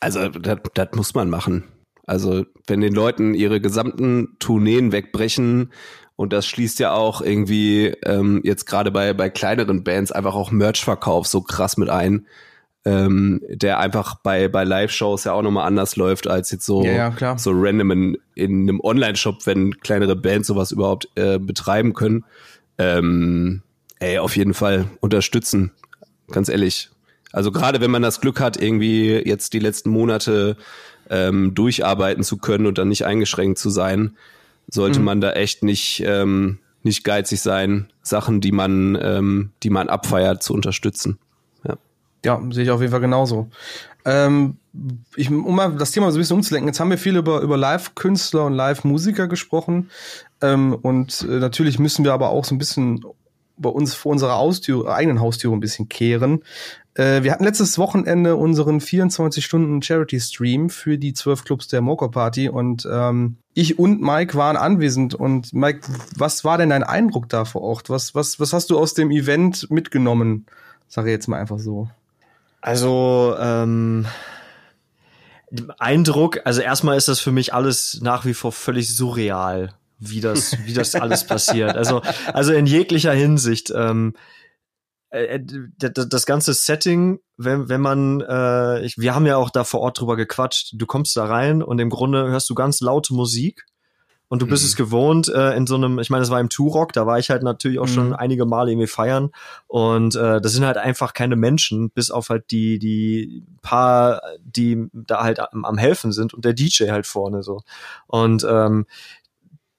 also das muss man machen. Also wenn den Leuten ihre gesamten Tourneen wegbrechen und das schließt ja auch irgendwie ähm, jetzt gerade bei, bei kleineren Bands einfach auch Merch-Verkauf so krass mit ein ähm, der einfach bei, bei Live-Shows ja auch nochmal anders läuft als jetzt so, ja, ja, so random in, in einem Online-Shop, wenn kleinere Bands sowas überhaupt äh, betreiben können. Ähm, ey, auf jeden Fall unterstützen, ganz ehrlich. Also gerade wenn man das Glück hat, irgendwie jetzt die letzten Monate ähm, durcharbeiten zu können und dann nicht eingeschränkt zu sein, sollte mhm. man da echt nicht, ähm, nicht geizig sein, Sachen, die man, ähm, die man abfeiert, zu unterstützen. Ja, sehe ich auf jeden Fall genauso. Ähm, ich, um mal das Thema so ein bisschen umzulenken, jetzt haben wir viel über, über Live-Künstler und Live-Musiker gesprochen. Ähm, und äh, natürlich müssen wir aber auch so ein bisschen bei uns vor unserer Haustür, eigenen Haustür ein bisschen kehren. Äh, wir hatten letztes Wochenende unseren 24-Stunden-Charity-Stream für die zwölf Clubs der Moko Party und ähm, ich und Mike waren anwesend. Und Mike, was war denn dein Eindruck da vor Ort? Was, was, was hast du aus dem Event mitgenommen? Sag ich jetzt mal einfach so. Also, ähm, Eindruck, also erstmal ist das für mich alles nach wie vor völlig surreal, wie das, wie das alles passiert. Also, also in jeglicher Hinsicht. Ähm, äh, äh das ganze Setting, wenn, wenn man, äh, ich, wir haben ja auch da vor Ort drüber gequatscht, du kommst da rein und im Grunde hörst du ganz laute Musik und du bist mhm. es gewohnt äh, in so einem, ich meine, das war im Turok, da war ich halt natürlich auch mhm. schon einige Male irgendwie feiern und äh, das sind halt einfach keine Menschen, bis auf halt die die paar, die da halt am, am helfen sind und der DJ halt vorne so und ähm,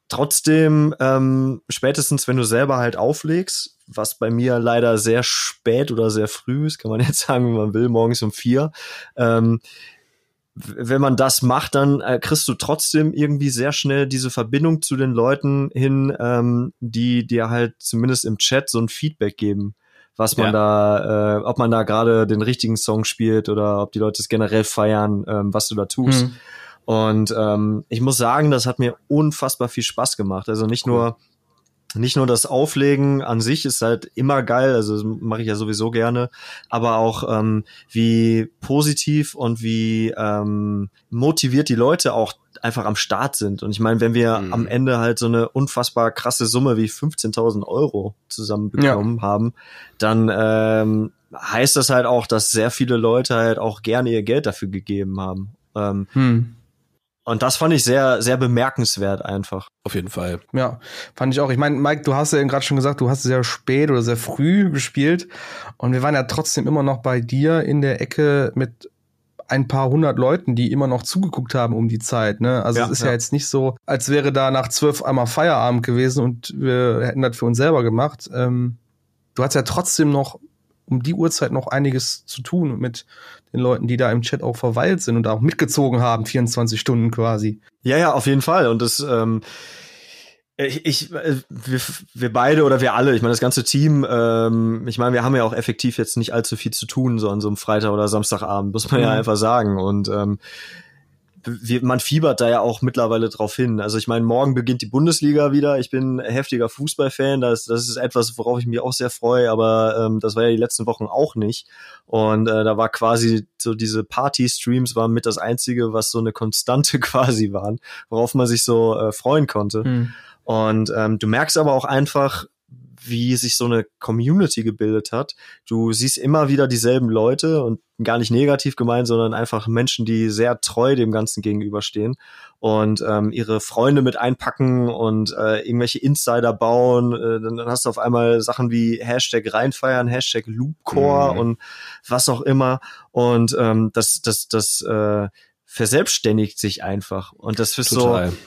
trotzdem ähm, spätestens wenn du selber halt auflegst, was bei mir leider sehr spät oder sehr früh ist, kann man jetzt sagen, wie man will, morgens um vier. Ähm, wenn man das macht, dann äh, kriegst du trotzdem irgendwie sehr schnell diese Verbindung zu den Leuten hin, ähm, die dir halt zumindest im Chat so ein Feedback geben. was man ja. da, äh, ob man da gerade den richtigen Song spielt oder ob die Leute es generell feiern, ähm, was du da tust. Mhm. Und ähm, ich muss sagen, das hat mir unfassbar viel Spaß gemacht. Also nicht cool. nur nicht nur das Auflegen an sich ist halt immer geil, also mache ich ja sowieso gerne, aber auch ähm, wie positiv und wie ähm, motiviert die Leute auch einfach am Start sind. Und ich meine, wenn wir mhm. am Ende halt so eine unfassbar krasse Summe wie 15.000 Euro zusammenbekommen ja. haben, dann ähm, heißt das halt auch, dass sehr viele Leute halt auch gerne ihr Geld dafür gegeben haben. Ähm, hm. Und das fand ich sehr, sehr bemerkenswert einfach. Auf jeden Fall. Ja, fand ich auch. Ich meine, Mike, du hast ja gerade schon gesagt, du hast sehr spät oder sehr früh gespielt. Und wir waren ja trotzdem immer noch bei dir in der Ecke mit ein paar hundert Leuten, die immer noch zugeguckt haben um die Zeit. Ne? Also ja, es ist ja. ja. jetzt nicht so, als wäre da nach zwölf einmal Feierabend gewesen und wir hätten das für uns selber gemacht. Ähm, du hast ja trotzdem noch um die Uhrzeit noch einiges zu tun mit den Leuten, die da im Chat auch verweilt sind und auch mitgezogen haben, 24 Stunden quasi. Ja, ja, auf jeden Fall. Und das, ähm, ich, ich äh, wir, wir beide oder wir alle, ich meine, das ganze Team, ähm, ich meine, wir haben ja auch effektiv jetzt nicht allzu viel zu tun, so an so einem Freitag oder Samstagabend, muss man mhm. ja einfach sagen. Und ähm, wir, man fiebert da ja auch mittlerweile drauf hin. Also ich meine, morgen beginnt die Bundesliga wieder. Ich bin heftiger Fußballfan. Das, das ist etwas, worauf ich mich auch sehr freue, aber ähm, das war ja die letzten Wochen auch nicht. Und äh, da war quasi so diese Party-Streams waren mit das Einzige, was so eine Konstante quasi waren, worauf man sich so äh, freuen konnte. Mhm. Und ähm, du merkst aber auch einfach, wie sich so eine Community gebildet hat. Du siehst immer wieder dieselben Leute und gar nicht negativ gemeint, sondern einfach Menschen, die sehr treu dem Ganzen gegenüberstehen und ähm, ihre Freunde mit einpacken und äh, irgendwelche Insider bauen. Äh, dann, dann hast du auf einmal Sachen wie Hashtag reinfeiern, Hashtag Loopcore mhm. und was auch immer. Und ähm, das, das, das äh, verselbstständigt sich einfach. Und das ist Total. so.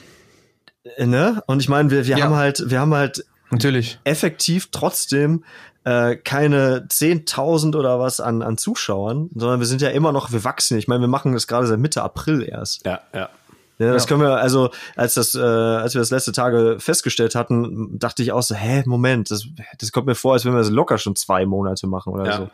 Äh, ne? Und ich meine, wir, wir ja. haben halt, wir haben halt Natürlich. Effektiv trotzdem äh, keine 10.000 oder was an, an Zuschauern, sondern wir sind ja immer noch, wir wachsen. Ich meine, wir machen das gerade seit Mitte April erst. Ja, ja. Ja, das ja. können wir, also als das, äh, als wir das letzte Tage festgestellt hatten, dachte ich auch so, hä, Moment, das, das kommt mir vor, als wenn wir das locker schon zwei Monate machen oder ja. so.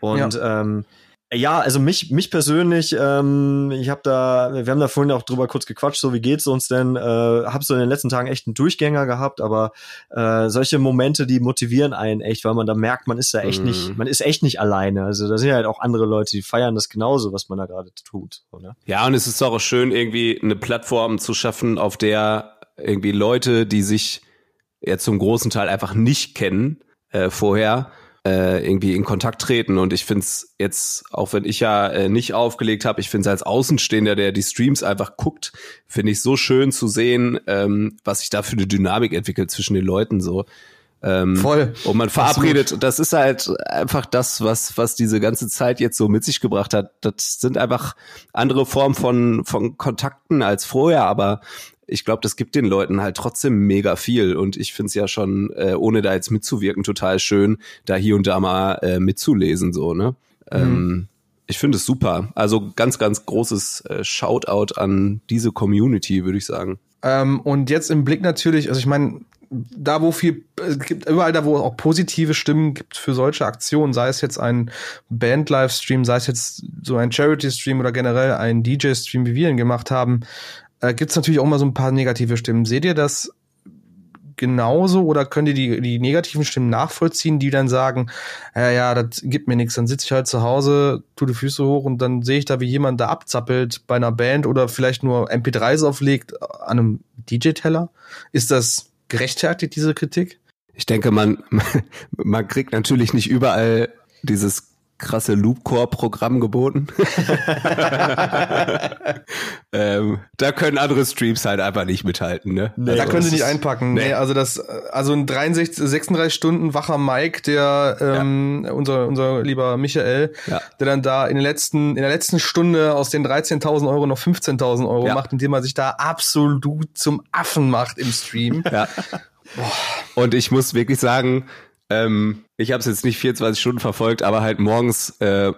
Und ja. ähm, ja, also mich, mich persönlich, ähm, ich habe da, wir haben da vorhin auch drüber kurz gequatscht, so wie geht's uns denn? Äh, habe so in den letzten Tagen echt einen Durchgänger gehabt, aber äh, solche Momente, die motivieren einen echt, weil man da merkt, man ist da echt mhm. nicht, man ist echt nicht alleine. Also da sind ja halt auch andere Leute, die feiern das genauso, was man da gerade tut. Oder? Ja, und es ist auch schön, irgendwie eine Plattform zu schaffen, auf der irgendwie Leute, die sich ja zum großen Teil einfach nicht kennen äh, vorher, äh, irgendwie in Kontakt treten. Und ich finde es jetzt, auch wenn ich ja äh, nicht aufgelegt habe, ich finde es als Außenstehender, der die Streams einfach guckt, finde ich so schön zu sehen, ähm, was sich da für eine Dynamik entwickelt zwischen den Leuten so. Ähm, Voll. Und man verabredet, Absolut. das ist halt einfach das, was, was diese ganze Zeit jetzt so mit sich gebracht hat. Das sind einfach andere Formen von, von Kontakten als vorher, aber ich glaube, das gibt den Leuten halt trotzdem mega viel. Und ich finde es ja schon, äh, ohne da jetzt mitzuwirken, total schön, da hier und da mal äh, mitzulesen, so, ne? Mhm. Ähm, ich finde es super. Also ganz, ganz großes äh, Shoutout an diese Community, würde ich sagen. Ähm, und jetzt im Blick natürlich, also ich meine, da wo viel, es gibt überall da, wo es auch positive Stimmen gibt für solche Aktionen, sei es jetzt ein Band-Livestream, sei es jetzt so ein Charity-Stream oder generell ein DJ-Stream, wie wir ihn gemacht haben, äh, gibt es natürlich auch mal so ein paar negative Stimmen. Seht ihr das genauso oder könnt ihr die, die negativen Stimmen nachvollziehen, die dann sagen, ja, ja, das gibt mir nichts, dann sitze ich halt zu Hause, tu die Füße hoch und dann sehe ich da, wie jemand da abzappelt bei einer Band oder vielleicht nur MP3s auflegt an einem DJ-Teller. Ist das gerechtfertigt, diese Kritik? Ich denke, man, man kriegt natürlich nicht überall dieses krasse Loopcore-Programm geboten. ähm, da können andere Streams halt einfach nicht mithalten, ne? Nee, da können sie nicht einpacken. Nee. nee. also das, also ein 63, 36 Stunden wacher Mike, der ähm, ja. unser unser lieber Michael, ja. der dann da in den letzten in der letzten Stunde aus den 13.000 Euro noch 15.000 Euro ja. macht, indem er sich da absolut zum Affen macht im Stream. Ja. Und ich muss wirklich sagen, ähm, ich habe es jetzt nicht 24 Stunden verfolgt, aber halt morgens, äh,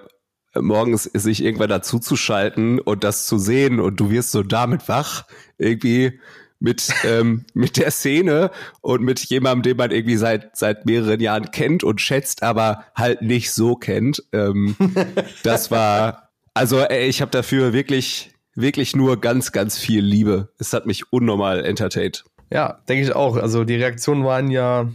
morgens sich irgendwann dazu zu schalten und das zu sehen und du wirst so damit wach, irgendwie mit, ähm, mit der Szene und mit jemandem, den man irgendwie seit, seit mehreren Jahren kennt und schätzt, aber halt nicht so kennt. Ähm, das war, also ey, ich habe dafür wirklich, wirklich nur ganz, ganz viel Liebe. Es hat mich unnormal entertained. Ja, denke ich auch. Also die Reaktionen waren ja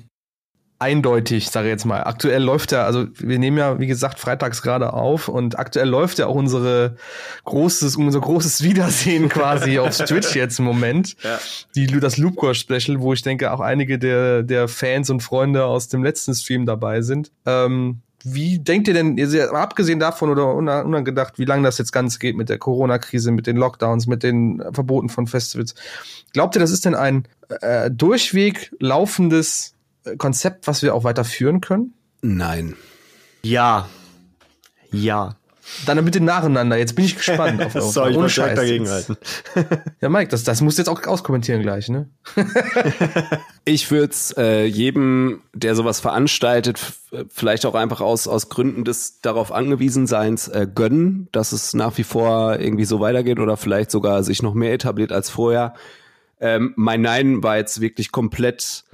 eindeutig, sage ich jetzt mal. Aktuell läuft ja, also wir nehmen ja, wie gesagt, freitags gerade auf und aktuell läuft ja auch unsere großes, unser großes Wiedersehen quasi auf Twitch jetzt im Moment. Ja. Die, das Loopcore Special, wo ich denke, auch einige der, der Fans und Freunde aus dem letzten Stream dabei sind. Ähm, wie denkt ihr denn, ihr abgesehen davon oder unangedacht, wie lange das jetzt ganz geht mit der Corona-Krise, mit den Lockdowns, mit den Verboten von Festivals, glaubt ihr, das ist denn ein äh, durchweg laufendes Konzept, was wir auch weiterführen können? Nein. Ja. Ja. Dann bitte nacheinander. Jetzt bin ich gespannt auf eure Sorry, ich muss direkt dagegen halten. ja, Mike, das, das musst du jetzt auch auskommentieren gleich, ne? ich würde es äh, jedem, der sowas veranstaltet, vielleicht auch einfach aus, aus Gründen des darauf angewiesen Seins äh, gönnen, dass es nach wie vor irgendwie so weitergeht oder vielleicht sogar sich noch mehr etabliert als vorher. Ähm, mein Nein war jetzt wirklich komplett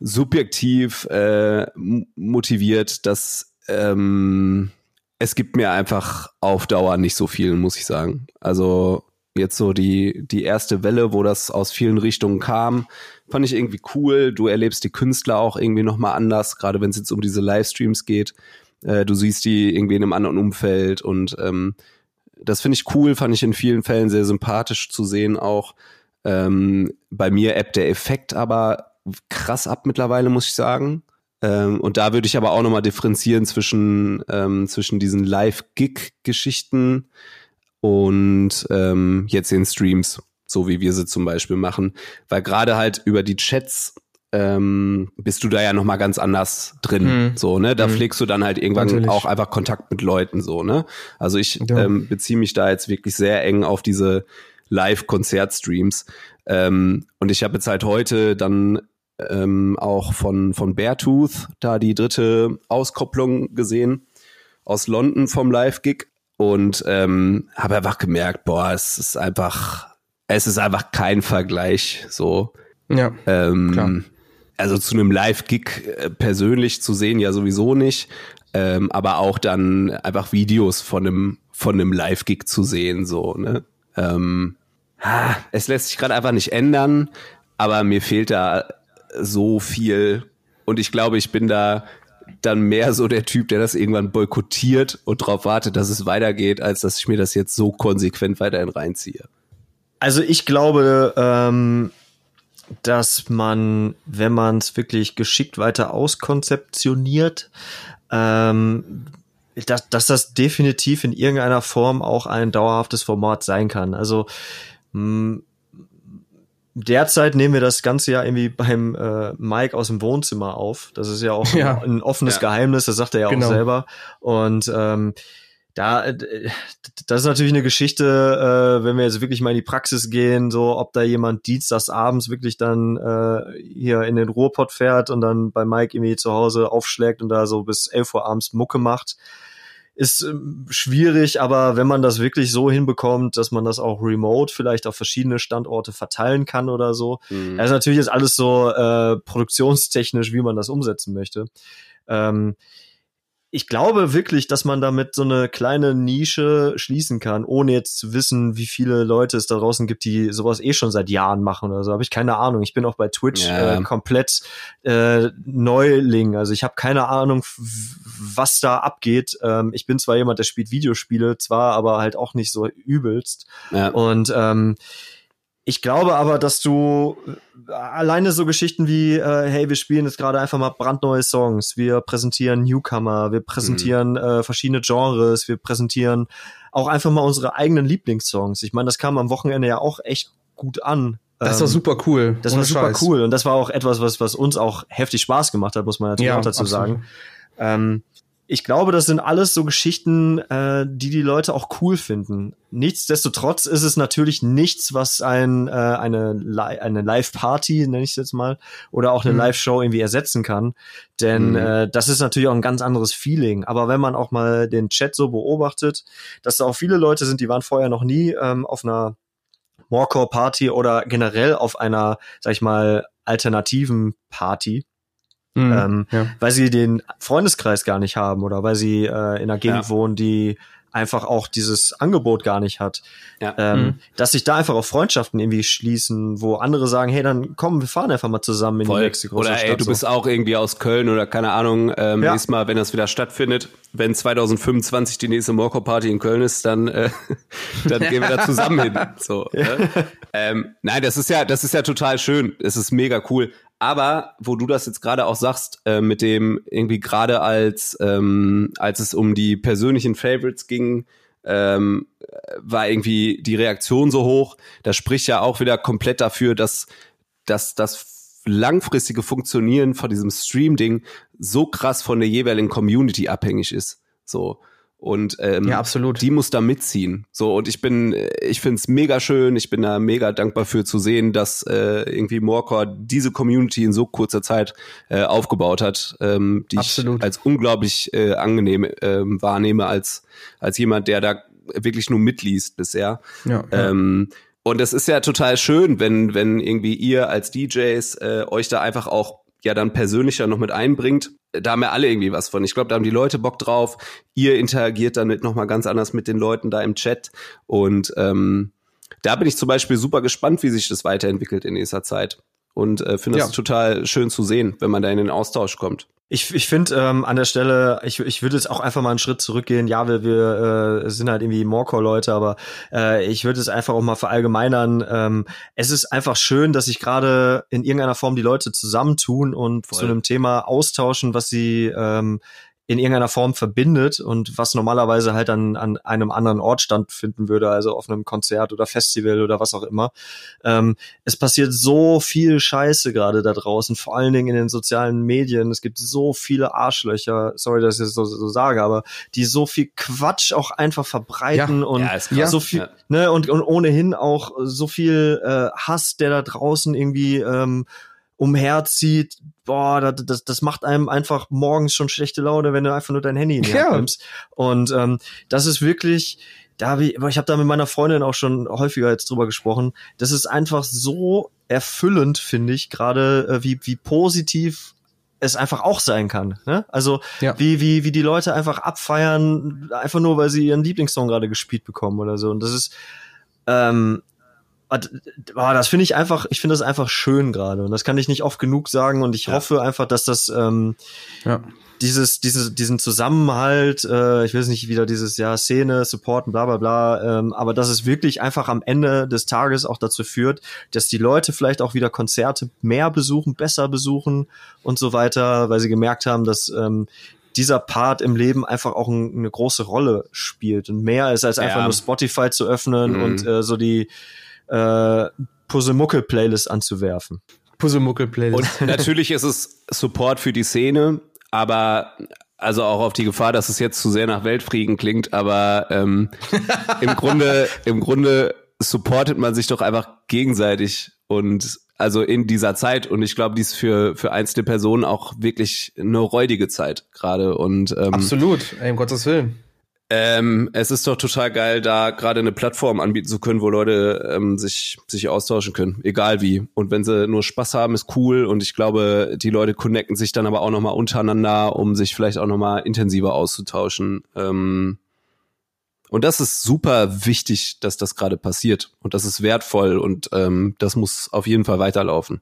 subjektiv äh, motiviert, dass ähm, es gibt mir einfach auf Dauer nicht so viel, muss ich sagen. Also jetzt so die, die erste Welle, wo das aus vielen Richtungen kam, fand ich irgendwie cool. Du erlebst die Künstler auch irgendwie nochmal anders, gerade wenn es jetzt um diese Livestreams geht. Äh, du siehst die irgendwie in einem anderen Umfeld und ähm, das finde ich cool, fand ich in vielen Fällen sehr sympathisch zu sehen auch. Ähm, bei mir ebbt der Effekt aber krass ab mittlerweile, muss ich sagen. Ähm, und da würde ich aber auch nochmal differenzieren zwischen, ähm, zwischen diesen Live-Gig-Geschichten und ähm, jetzt den Streams, so wie wir sie zum Beispiel machen. Weil gerade halt über die Chats ähm, bist du da ja nochmal ganz anders drin. Hm. So, ne? Da hm. pflegst du dann halt irgendwann Natürlich. auch einfach Kontakt mit Leuten, so, ne? Also ich ja. ähm, beziehe mich da jetzt wirklich sehr eng auf diese Live-Konzertstreams. Ähm, und ich habe jetzt halt heute dann ähm, auch von, von Beartooth da die dritte Auskopplung gesehen aus London vom Live-Gig und ähm, habe einfach gemerkt, boah, es ist einfach, es ist einfach kein Vergleich so. Ja. Ähm, klar. Also zu einem Live-Gig äh, persönlich zu sehen ja sowieso nicht, ähm, aber auch dann einfach Videos von einem von einem Live-Gig zu sehen so. Ne? Ähm, es lässt sich gerade einfach nicht ändern, aber mir fehlt da so viel. Und ich glaube, ich bin da dann mehr so der Typ, der das irgendwann boykottiert und darauf wartet, dass es weitergeht, als dass ich mir das jetzt so konsequent weiterhin reinziehe. Also ich glaube, ähm, dass man, wenn man es wirklich geschickt weiter auskonzeptioniert, ähm, dass, dass das definitiv in irgendeiner Form auch ein dauerhaftes Format sein kann. Also mh, Derzeit nehmen wir das Ganze ja irgendwie beim äh, Mike aus dem Wohnzimmer auf. Das ist ja auch ja. Ein, ein, offenes ja. Geheimnis, das sagt er ja genau. auch selber. Und ähm, da, äh, das ist natürlich eine Geschichte, äh, wenn wir jetzt wirklich mal in die Praxis gehen, so ob da jemand dienstags abends wirklich dann äh, hier in den Ruhrpott fährt und dann bei Mike irgendwie zu Hause aufschlägt und da so bis 11 Uhr abends Mucke macht ist ähm, schwierig, aber wenn man das wirklich so hinbekommt, dass man das auch remote vielleicht auf verschiedene Standorte verteilen kann oder so. Mhm. Ist natürlich jetzt alles so äh, produktionstechnisch, wie man das umsetzen möchte. Ähm, ich glaube wirklich, dass man damit so eine kleine Nische schließen kann, ohne jetzt zu wissen, wie viele Leute es da draußen gibt, die sowas eh schon seit Jahren machen oder so. Habe ich keine Ahnung. Ich bin auch bei Twitch ja. äh, komplett äh, Neuling. Also ich habe keine Ahnung, was da abgeht. Ähm, ich bin zwar jemand, der spielt Videospiele, zwar aber halt auch nicht so übelst. Ja. Und ähm, ich glaube aber, dass du äh, alleine so Geschichten wie, äh, hey, wir spielen jetzt gerade einfach mal brandneue Songs, wir präsentieren Newcomer, wir präsentieren mhm. äh, verschiedene Genres, wir präsentieren auch einfach mal unsere eigenen Lieblingssongs. Ich meine, das kam am Wochenende ja auch echt gut an. Das war ähm, super cool. Das war super Scheiß. cool und das war auch etwas, was, was uns auch heftig Spaß gemacht hat, muss man natürlich ja, auch dazu absolut. sagen. Ähm, ich glaube, das sind alles so Geschichten, äh, die die Leute auch cool finden. Nichtsdestotrotz ist es natürlich nichts, was ein, äh, eine, Li eine Live-Party, nenne ich es jetzt mal, oder auch eine mhm. Live-Show irgendwie ersetzen kann. Denn mhm. äh, das ist natürlich auch ein ganz anderes Feeling. Aber wenn man auch mal den Chat so beobachtet, dass da auch viele Leute sind, die waren vorher noch nie ähm, auf einer Morecore Party oder generell auf einer, sag ich mal, alternativen Party. Mhm, ähm, ja. weil sie den Freundeskreis gar nicht haben oder weil sie äh, in einer Gegend ja. wohnen, die einfach auch dieses Angebot gar nicht hat. Ja. Ähm, mhm. Dass sich da einfach auch Freundschaften irgendwie schließen, wo andere sagen, hey, dann komm, wir fahren einfach mal zusammen in Voll. die Mexiko. Oder ey, du so. bist auch irgendwie aus Köln oder keine Ahnung, ähm, ja. nächstes Mal, wenn das wieder stattfindet, wenn 2025 die nächste Morco Party in Köln ist, dann, äh, dann gehen wir da zusammen hin. So, ne? ähm, nein, das ist ja, das ist ja total schön. Es ist mega cool. Aber wo du das jetzt gerade auch sagst, äh, mit dem irgendwie gerade als ähm, als es um die persönlichen Favorites ging, ähm, war irgendwie die Reaktion so hoch. Das spricht ja auch wieder komplett dafür, dass dass das langfristige Funktionieren von diesem Stream-Ding so krass von der jeweiligen Community abhängig ist. So und ähm, ja, absolut. die muss da mitziehen. So und ich bin, ich finde es mega schön. Ich bin da mega dankbar für zu sehen, dass äh, irgendwie Morecore diese Community in so kurzer Zeit äh, aufgebaut hat, ähm, die absolut. ich als unglaublich äh, angenehm äh, wahrnehme als als jemand, der da wirklich nur mitliest bisher. Ja, ja. Ähm, und es ist ja total schön, wenn wenn irgendwie ihr als DJs äh, euch da einfach auch ja dann persönlicher noch mit einbringt da haben wir alle irgendwie was von. Ich glaube, da haben die Leute Bock drauf. Ihr interagiert damit nochmal ganz anders mit den Leuten da im Chat. Und ähm, da bin ich zum Beispiel super gespannt, wie sich das weiterentwickelt in nächster Zeit. Und äh, finde es ja. total schön zu sehen, wenn man da in den Austausch kommt. Ich, ich finde ähm, an der Stelle, ich, ich würde jetzt auch einfach mal einen Schritt zurückgehen. Ja, wir, wir äh, sind halt irgendwie Morecore-Leute, aber äh, ich würde es einfach auch mal verallgemeinern. Ähm, es ist einfach schön, dass sich gerade in irgendeiner Form die Leute zusammentun und Voll. zu einem Thema austauschen, was sie ähm, in irgendeiner Form verbindet und was normalerweise halt an, an einem anderen Ort stattfinden würde, also auf einem Konzert oder Festival oder was auch immer. Ähm, es passiert so viel Scheiße gerade da draußen, vor allen Dingen in den sozialen Medien. Es gibt so viele Arschlöcher, sorry, dass ich das so, so sage, aber die so viel Quatsch auch einfach verbreiten ja, und ja, so viel, ja. ne, und, und ohnehin auch so viel äh, Hass, der da draußen irgendwie ähm, umherzieht, boah, das, das, das macht einem einfach morgens schon schlechte Laune, wenn du einfach nur dein Handy in die Hand ja. nimmst. Und ähm, das ist wirklich, da hab ich, ich habe da mit meiner Freundin auch schon häufiger jetzt drüber gesprochen. Das ist einfach so erfüllend, finde ich, gerade äh, wie, wie positiv es einfach auch sein kann. Ne? Also ja. wie, wie, wie die Leute einfach abfeiern, einfach nur, weil sie ihren Lieblingssong gerade gespielt bekommen oder so. Und das ist, ähm, das finde ich einfach, ich finde das einfach schön gerade und das kann ich nicht oft genug sagen und ich ja. hoffe einfach, dass das ähm, ja. dieses, diese, diesen Zusammenhalt, äh, ich will es nicht wieder dieses ja Szene, Supporten, bla bla bla, ähm, aber dass es wirklich einfach am Ende des Tages auch dazu führt, dass die Leute vielleicht auch wieder Konzerte mehr besuchen, besser besuchen und so weiter, weil sie gemerkt haben, dass ähm, dieser Part im Leben einfach auch ein, eine große Rolle spielt und mehr ist als einfach ja. nur Spotify zu öffnen mhm. und äh, so die äh, Puzzlemuckel-Playlist anzuwerfen. Puzzlemuckel-Playlist. Und natürlich ist es Support für die Szene, aber also auch auf die Gefahr, dass es jetzt zu sehr nach Weltfrieden klingt, aber ähm, im Grunde, im Grunde supportet man sich doch einfach gegenseitig und also in dieser Zeit und ich glaube, die ist für für einzelne Personen auch wirklich eine räudige Zeit gerade und ähm, absolut, ey, um Gottes Willen. Ähm, es ist doch total geil, da gerade eine Plattform anbieten zu können, wo Leute ähm, sich, sich austauschen können, egal wie. Und wenn sie nur Spaß haben, ist cool. Und ich glaube, die Leute connecten sich dann aber auch nochmal untereinander, um sich vielleicht auch nochmal intensiver auszutauschen. Ähm, und das ist super wichtig, dass das gerade passiert. Und das ist wertvoll und ähm, das muss auf jeden Fall weiterlaufen.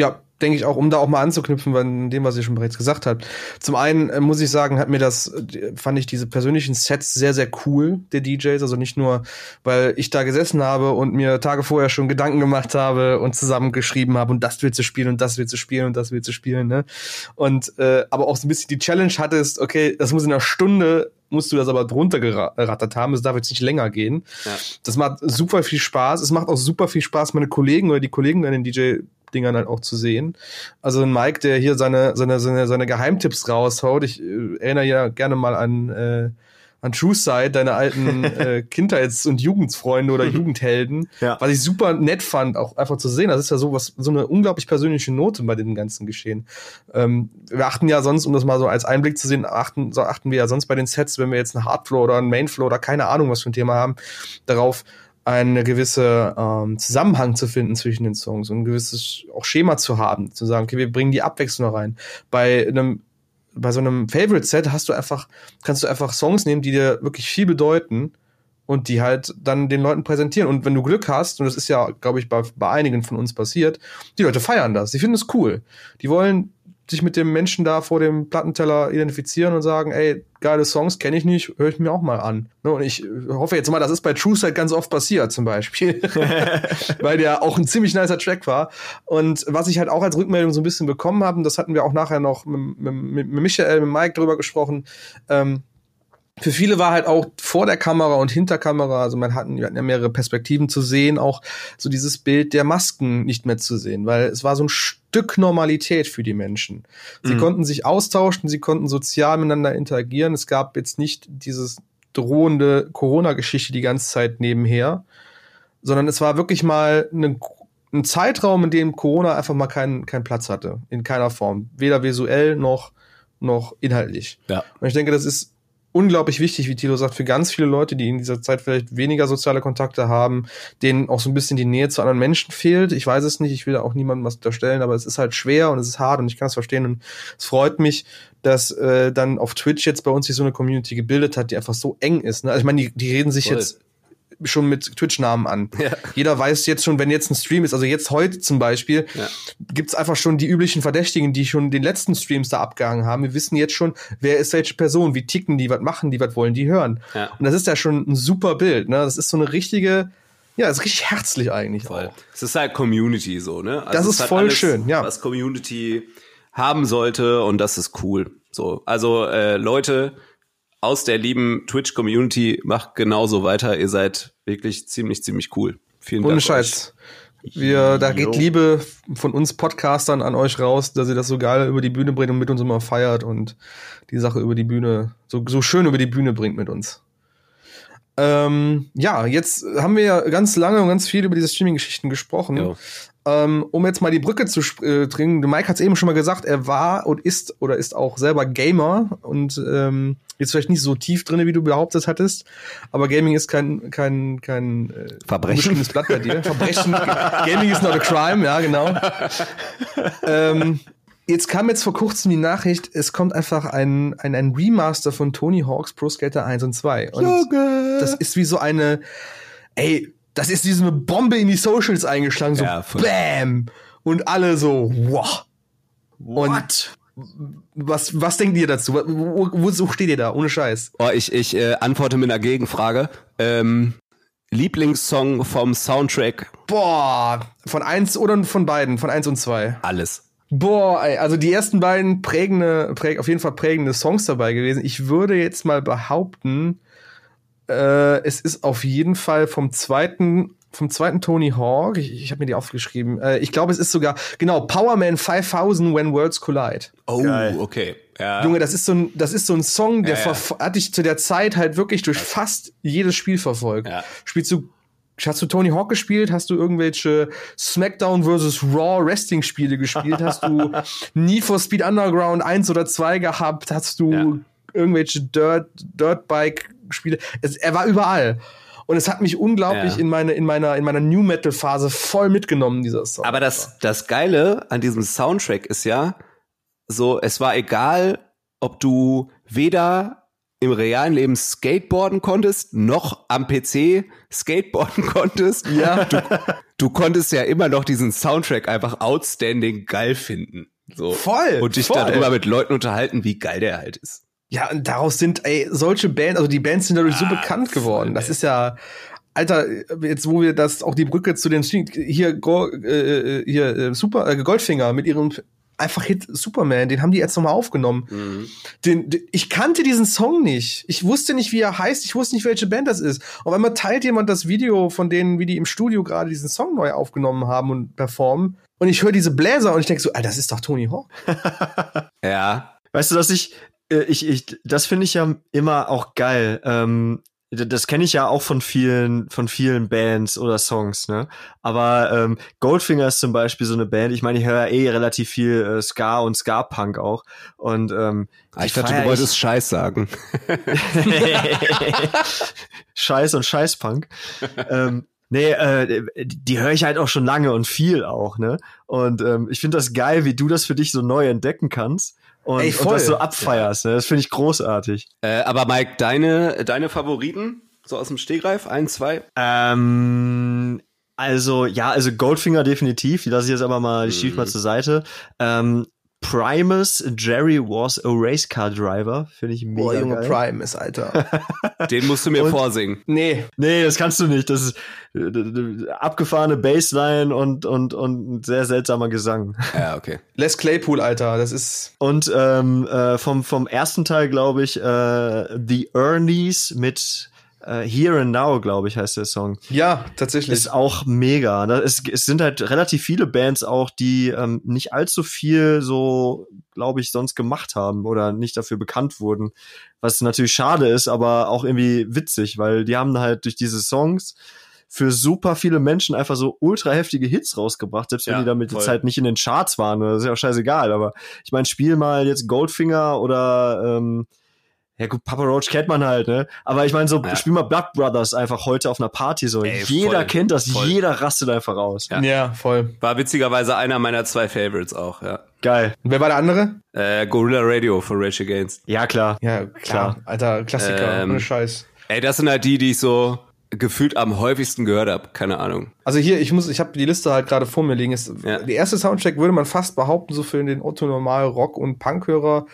Ja. Denke ich auch, um da auch mal anzuknüpfen an dem, was ihr schon bereits gesagt habt. Zum einen äh, muss ich sagen, hat mir das, fand ich diese persönlichen Sets sehr, sehr cool, der DJs. Also nicht nur, weil ich da gesessen habe und mir Tage vorher schon Gedanken gemacht habe und zusammengeschrieben habe und das willst du spielen und das willst du spielen und das willst du spielen, ne? Und äh, aber auch so ein bisschen die Challenge hattest, okay, das muss in einer Stunde musst du das aber drunter gerattert haben. Es darf jetzt nicht länger gehen. Ja. Das macht super viel Spaß. Es macht auch super viel Spaß, meine Kollegen oder die Kollegen an den DJ Dingern halt auch zu sehen. Also ein Mike, der hier seine, seine, seine, seine Geheimtipps raushaut. Ich äh, erinnere ja gerne mal an, äh, an True Side, deine alten äh, Kindheits- und Jugendfreunde oder Jugendhelden, ja. was ich super nett fand, auch einfach zu sehen. Das ist ja so was, so eine unglaublich persönliche Note bei dem ganzen Geschehen. Ähm, wir achten ja sonst, um das mal so als Einblick zu sehen, achten, so achten wir ja sonst bei den Sets, wenn wir jetzt einen Hardflow oder einen Mainflow oder keine Ahnung was für ein Thema haben, darauf, eine gewisse ähm, Zusammenhang zu finden zwischen den Songs und ein gewisses auch Schema zu haben, zu sagen, okay, wir bringen die Abwechslung rein. Bei einem bei so einem Favorite Set hast du einfach kannst du einfach Songs nehmen, die dir wirklich viel bedeuten und die halt dann den Leuten präsentieren. Und wenn du Glück hast, und das ist ja, glaube ich, bei, bei einigen von uns passiert, die Leute feiern das. Die finden es cool. Die wollen sich mit dem Menschen da vor dem Plattenteller identifizieren und sagen, ey, geile Songs kenne ich nicht, höre ich mir auch mal an. Ne, und ich hoffe jetzt mal, das ist bei True Sight ganz oft passiert, zum Beispiel. Weil der auch ein ziemlich nicer Track war. Und was ich halt auch als Rückmeldung so ein bisschen bekommen habe, und das hatten wir auch nachher noch mit, mit, mit Michael, mit Mike drüber gesprochen, ähm, für viele war halt auch vor der Kamera und hinter Kamera, also man hatten, wir hatten ja mehrere Perspektiven zu sehen, auch so dieses Bild der Masken nicht mehr zu sehen, weil es war so ein Stück Normalität für die Menschen. Sie mhm. konnten sich austauschen, sie konnten sozial miteinander interagieren. Es gab jetzt nicht dieses drohende Corona-Geschichte die ganze Zeit nebenher, sondern es war wirklich mal eine, ein Zeitraum, in dem Corona einfach mal keinen keinen Platz hatte, in keiner Form, weder visuell noch noch inhaltlich. Ja. Und ich denke, das ist unglaublich wichtig, wie Tilo sagt, für ganz viele Leute, die in dieser Zeit vielleicht weniger soziale Kontakte haben, denen auch so ein bisschen die Nähe zu anderen Menschen fehlt. Ich weiß es nicht, ich will auch niemandem was unterstellen, aber es ist halt schwer und es ist hart und ich kann es verstehen und es freut mich, dass äh, dann auf Twitch jetzt bei uns sich so eine Community gebildet hat, die einfach so eng ist. Ne? Also ich meine, die, die reden sich Voll. jetzt schon mit Twitch-Namen an. Ja. Jeder weiß jetzt schon, wenn jetzt ein Stream ist, also jetzt heute zum Beispiel, ja. gibt's einfach schon die üblichen Verdächtigen, die schon den letzten Streams da abgehangen haben. Wir wissen jetzt schon, wer ist welche Person, wie ticken die, was machen die, was wollen die hören. Ja. Und das ist ja schon ein super Bild. Ne? Das ist so eine richtige, ja, das ist richtig herzlich eigentlich. Voll. Es ist halt Community so, ne? Also das ist voll alles, schön, ja. Was Community haben sollte und das ist cool. So, also äh, Leute, aus der lieben Twitch-Community macht genauso weiter. Ihr seid wirklich ziemlich, ziemlich cool. Vielen Ohne Dank. Ohne Scheiß. Wir, da geht Liebe von uns Podcastern an euch raus, dass ihr das so geil über die Bühne bringt und mit uns immer feiert und die Sache über die Bühne, so, so schön über die Bühne bringt mit uns. Ähm, ja, jetzt haben wir ja ganz lange und ganz viel über diese Streaming-Geschichten gesprochen. Jo. Ähm, um jetzt mal die Brücke zu äh, dringen, Mike hat es eben schon mal gesagt, er war und ist oder ist auch selber Gamer und ähm, jetzt vielleicht nicht so tief drin, wie du behauptet hattest, aber Gaming ist kein kein kein äh, Verbrechen. Blatt bei dir. Verbrechen. Gaming is not a crime, ja genau. ähm, jetzt kam jetzt vor kurzem die Nachricht, es kommt einfach ein, ein, ein Remaster von Tony Hawk's Pro Skater 1 und 2. Und Junge. das ist wie so eine, ey, das ist diese Bombe in die Socials eingeschlagen, so ja, BAM! Und alle so, wow. What? Und was, was denkt ihr dazu? Wo, wo, wo steht ihr da? Ohne Scheiß. Oh, ich ich äh, antworte mit einer Gegenfrage. Ähm, Lieblingssong vom Soundtrack? Boah, von eins oder von beiden? Von eins und zwei? Alles. Boah, ey, also die ersten beiden prägende, präg, auf jeden Fall prägende Songs dabei gewesen. Ich würde jetzt mal behaupten, äh, es ist auf jeden Fall vom zweiten vom zweiten Tony Hawk, ich, ich habe mir die aufgeschrieben. Äh, ich glaube, es ist sogar genau Power Man 5000 When Worlds Collide. Oh, Geil. okay. Ja. Junge, das ist so ein das ist so ein Song, der ja, ja. hat dich zu der Zeit halt wirklich durch fast jedes Spiel verfolgt. Ja. Spielst du Hast du Tony Hawk gespielt? Hast du irgendwelche SmackDown vs. Raw Wrestling Spiele gespielt? Hast du Need for Speed Underground 1 oder 2 gehabt? Hast du ja. irgendwelche Dirt, Dirtbike Spiele? Es, er war überall. Und es hat mich unglaublich ja. in meine, in meiner, in meiner New Metal Phase voll mitgenommen, dieser Song. Aber das, das Geile an diesem Soundtrack ist ja, so, es war egal, ob du weder im realen Leben skateboarden konntest, noch am PC skateboarden konntest. Ja. Du, du konntest ja immer noch diesen Soundtrack einfach outstanding geil finden. So. Voll. Und dich voll. darüber mit Leuten unterhalten, wie geil der halt ist. Ja, und daraus sind, ey, solche Bands, also die Bands sind dadurch ah, so bekannt geworden. Das ist ja, Alter, jetzt wo wir das auch die Brücke zu den hier äh, hier äh, Super äh, Goldfinger mit ihrem einfach Hit Superman, den haben die jetzt nochmal aufgenommen. Mhm. Den, den, ich kannte diesen Song nicht. Ich wusste nicht, wie er heißt. Ich wusste nicht, welche Band das ist. Auf einmal teilt jemand das Video von denen, wie die im Studio gerade diesen Song neu aufgenommen haben und performen. Und ich höre diese Bläser und ich denke so, Alter, das ist doch Tony Hawk. ja. Weißt du, dass ich äh, ich, ich, das finde ich ja immer auch geil. Ähm, das kenne ich ja auch von vielen, von vielen Bands oder Songs, ne? Aber ähm, Goldfinger ist zum Beispiel so eine Band. Ich meine, ich höre ja eh relativ viel äh, Ska und Ska-Punk auch. Und ähm, ah, ich dachte, du wolltest Scheiß sagen. Scheiß und Scheißpunk. ähm, Nee, äh, die höre ich halt auch schon lange und viel auch, ne? Und ähm, ich finde das geil, wie du das für dich so neu entdecken kannst und, Ey, und das so abfeierst. Ne? Das finde ich großartig. Äh, aber Mike, deine, deine Favoriten? So aus dem Stegreif? Ein, zwei? Ähm, also, ja, also Goldfinger definitiv. Die lasse ich jetzt aber mal, die schiebe ich mal zur Seite. Ähm, Primus, Jerry was a Race Car Driver. Finde ich mega Boah, Junge, geil. Primus, Alter. Den musst du mir Und- vorsingen. nee. Nee, das kannst du nicht. Das ist äh, abgefahrene Bassline und, und, und ein sehr seltsamer Gesang. Ja, okay. Les Claypool, Alter, das ist. Und ähm, äh, vom, vom ersten Teil, glaube ich, äh, The Ernies mit äh, Here and Now, glaube ich, heißt der Song. Ja, tatsächlich. Ist auch mega. ne? Es, es sind halt relativ viele Bands auch, die ähm, nicht allzu viel so, glaube ich, sonst gemacht haben oder nicht dafür bekannt wurden. Was natürlich schade ist, aber auch irgendwie witzig, weil die haben halt durch diese Songs für super viele Menschen einfach so ultra heftige Hits rausgebracht, selbst wenn Ja, die damit voll. jetzt halt nicht in den Charts waren. Das ist ja auch scheißegal. Aber ich meine, spiel mal jetzt Goldfinger oder ähm, ja gut, Papa Roach kennt man halt, ne? Aber ich meine, so Ja. spiel mal Blood Brothers einfach heute auf einer Party so. Ey, jeder voll, kennt das, voll. jeder rastet einfach aus. Ja. ja. voll. War witzigerweise einer meiner zwei Favorites auch, ja. Geil. Und wer war der andere? Äh, Gorilla Radio von Rage Against. Ja, klar. Ja, klar. Alter, Klassiker, Ähm, ohne Scheiß. Ey, das sind halt die, die ich so gefühlt am häufigsten gehört habe. Keine Ahnung. Also hier, ich muss, ich habe die Liste halt gerade vor mir liegen. Ist, Ja. Die erste Soundtrack würde man fast behaupten, so für den Otto Normal Rock- und Punkhörer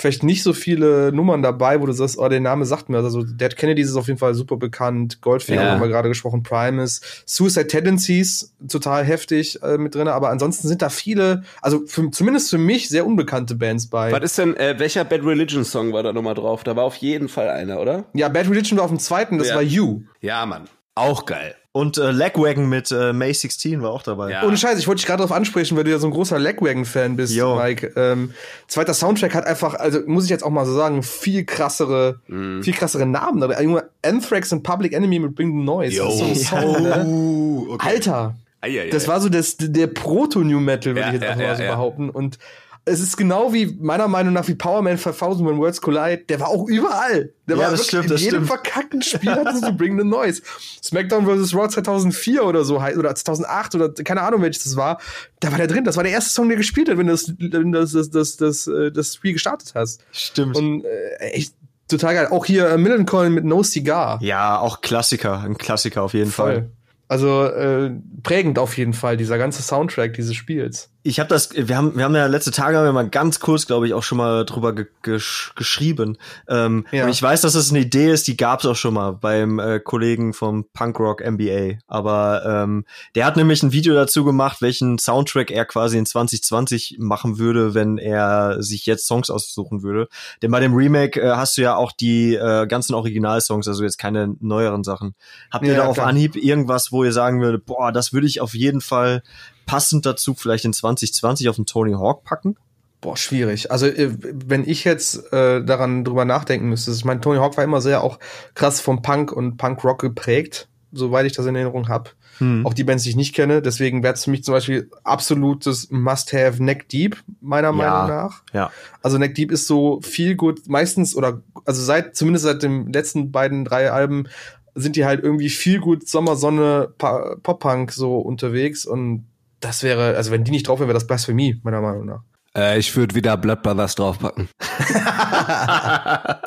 vielleicht nicht so viele Nummern dabei, wo du sagst, oh, der Name sagt mir. Also Dead Kennedys ist auf jeden Fall super bekannt. Goldfinger Ja. haben wir gerade gesprochen, Primus, Suicide Tendencies, total heftig äh, mit drin. Aber ansonsten sind da viele, also für, zumindest für mich sehr unbekannte Bands bei. Was ist denn, äh, welcher Bad Religion Song war da nochmal drauf? Da war auf jeden Fall einer, oder? Ja, Bad Religion war auf dem zweiten, das Ja. war You. Ja, Mann. Auch geil. Und äh, Legwagon mit äh, May 16 war auch dabei. Ja. Ohne Scheiß, ich wollte dich gerade darauf ansprechen, weil du ja so ein großer Legwagon-Fan bist, Jo. Mike. Ähm, zweiter Soundtrack hat einfach, also muss ich jetzt auch mal so sagen, viel krassere, Mhm. viel krassere Namen. Aber Junge, Anthrax und Public Enemy mit Bring the Noise. Das ist so ein Song, ne? Oh, okay. Alter, Eieiei. das war so das, der Proto-New Metal, würde Ja, ich jetzt ja, ja, mal so ja. behaupten. Und es ist genau wie, meiner Meinung nach, wie Power Man 5000 When Worlds Collide. Der war auch überall. Der Ja, war das wirklich stimmt, in das jedem stimmt. verkackten Spiel hattest du Bring the Noise. SmackDown vs. Raw 2004 oder so, oder 2008 oder keine Ahnung, welches das war. Da war der drin. Das war der erste Song, der gespielt hat, wenn du das, das, das, das, das, äh, das Spiel gestartet hast. Stimmt. Und äh, echt total geil. Auch hier äh, Millencolin mit No Cigar. ja, auch Klassiker. Ein Klassiker auf jeden Fall. Voll. Also äh, prägend auf jeden Fall, dieser ganze Soundtrack dieses Spiels. Ich habe das, wir haben, wir haben ja letzte Tage haben wir mal ganz kurz, glaube ich, auch schon mal drüber ge gesch geschrieben. Ähm, Ja. Und ich weiß, dass es eine Idee ist, die gab es auch schon mal beim äh, Kollegen vom Punkrock MBA. Aber ähm, der hat nämlich ein Video dazu gemacht, welchen Soundtrack er quasi in 2020 machen würde, wenn er sich jetzt Songs aussuchen würde. Denn bei dem Remake äh, hast du ja auch die äh, ganzen Originalsongs, also jetzt keine neueren Sachen. Habt ihr Ja, da auf klar. Anhieb irgendwas, wo ihr sagen würdet, boah, das würde ich auf jeden Fall passend dazu vielleicht in 2020 auf den Tony Hawk packen? Boah, schwierig. Also äh, wenn ich jetzt äh, daran drüber nachdenken müsste, ich meine, Tony Hawk war immer sehr auch krass vom Punk und Punk-Rock geprägt, soweit ich das in Erinnerung habe. Hm. Auch die Bands, die ich nicht kenne. Deswegen wäre es für mich zum Beispiel absolutes Must-Have Neck Deep, meiner Meinung nach. Ja. Also Neck Deep ist so viel gut, meistens oder also seit zumindest seit den letzten beiden drei Alben sind die halt irgendwie viel gut Sommersonne Pop-Punk so unterwegs und das wäre, also wenn die nicht drauf wäre, wäre das Blasphemie, meiner Meinung nach. Äh, ich würde wieder Blood Brothers draufpacken.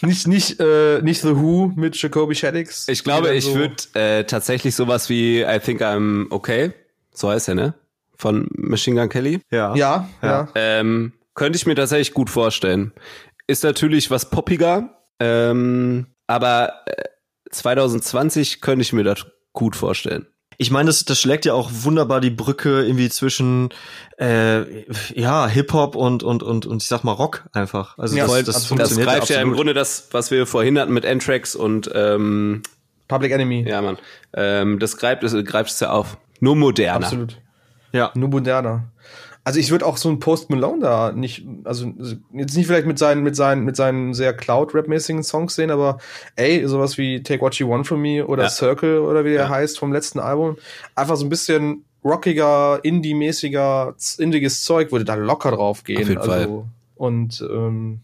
Nicht, nicht, äh, nicht The Who mit Jacoby Shaddix. Ich glaube, ich so- würde äh, tatsächlich sowas wie I Think I'm Okay, so heißt er, ne? Von Machine Gun Kelly. Ja. Ja, ja. Ja. Ähm, könnte ich mir tatsächlich gut vorstellen. Ist natürlich was poppiger, ähm, aber äh, 2020 könnte ich mir das gut vorstellen. Ich meine, das, das schlägt ja auch wunderbar die Brücke irgendwie zwischen äh, ja Hip-Hop und, und, und, und ich sag mal Rock einfach. Also Ja, das, voll, das, absolut. Das funktioniert greift ja im absolut. Grunde das, was wir vorhin hatten mit Anthrax und ähm, Public Enemy. ja, Mann, ähm, das greift es greift es ja auf. Nur moderner. Absolut. Ja. Nur moderner. Also ich würde auch so einen Post Malone da nicht, also jetzt nicht vielleicht mit seinen, mit seinen, mit seinen sehr Cloud-Rap-mäßigen Songs sehen, aber ey, sowas wie Take What You Want From Me oder Ja. Circle oder wie der Ja. heißt vom letzten Album. Einfach so ein bisschen rockiger, indie-mäßiger, indiges Zeug würde da locker drauf gehen. Auf jeden also, Fall. Und ähm,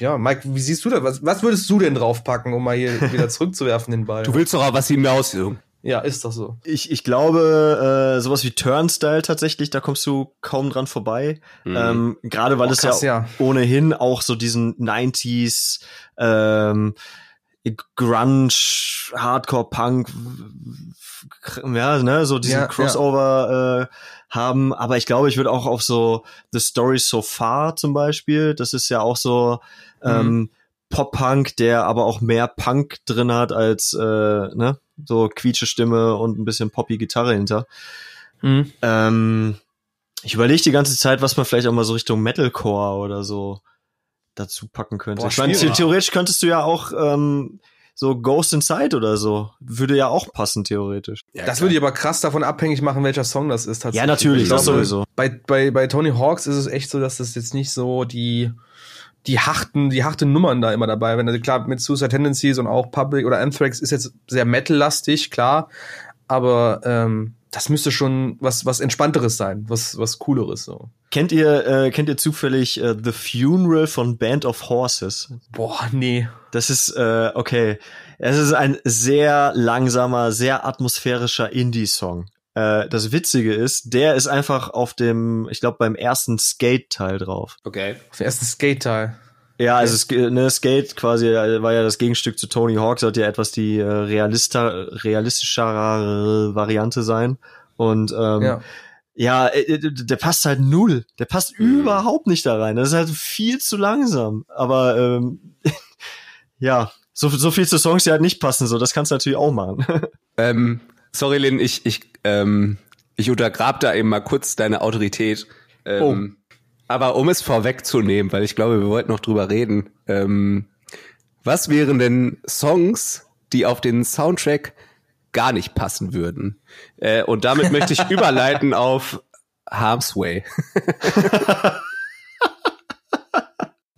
ja, Mike, wie siehst du das? Was, was würdest du denn draufpacken, um mal hier wieder zurückzuwerfen den Ball? Du willst doch auch was hinaus, Junge. Ja, ist doch so. Ich, ich glaube, äh, sowas wie Turnstyle tatsächlich, da kommst du kaum dran vorbei. Mhm. Ähm, Gerade weil oh, es krass, ja, ja, ohnehin auch so diesen 90s ähm, Grunge, Hardcore Punk, ja, ne, so diesen ja, Crossover äh, haben. Aber ich glaube, ich würde auch auf so The Story So Far zum Beispiel, das ist ja auch so mhm. Pop-Punk, der aber auch mehr Punk drin hat als äh, ne, so quietsche Stimme und ein bisschen poppy Gitarre hinter. Mhm. Ähm, ich überlege die ganze Zeit, was man vielleicht auch mal so Richtung Metalcore oder so dazu packen könnte. Boah, ich meine, theoretisch könntest du ja auch ähm, so Ghost Inside oder so. Würde ja auch passen, theoretisch. Ja, das klar. würde ich aber krass davon abhängig machen, welcher Song das ist. Ja, natürlich, das sowieso. Bei, bei, bei Tony Hawks ist es echt so, dass das jetzt nicht so die, die harten, die harten Nummern da immer dabei. Wenn also klar mit Suicide Tendencies und auch Public oder Anthrax ist jetzt sehr metal-lastig, klar. Aber ähm, das müsste schon was was entspannteres sein, was was cooleres so. Kennt ihr äh, kennt ihr zufällig äh, The Funeral von Band of Horses? Boah, nee. Das ist äh, okay. Es ist ein sehr langsamer, sehr atmosphärischer Indie-Song. Äh, das Witzige ist, der ist einfach auf dem, ich glaube, beim ersten Skate-Teil drauf. Okay. Auf dem ersten Skate-Teil. Ja, also ne, Skate quasi äh, war ja das Gegenstück zu Tony Hawk, sollte ja etwas die äh, realista, realistischere Variante sein. Und ähm, ja. ja, äh, der passt halt null. Der passt mhm. überhaupt nicht da rein. Das ist halt viel zu langsam. Aber ähm, ja, so, so viel zu Songs, die halt nicht passen, so das kannst du natürlich auch machen. ähm, sorry, Lynn, ich, ich, ähm, ich untergrab da eben mal kurz deine Autorität. Ähm, oh aber um es vorwegzunehmen, weil ich glaube, wir wollten noch drüber reden, ähm, was wären denn Songs, die auf den Soundtrack gar nicht passen würden? Äh, und damit möchte ich überleiten auf Harm's Way.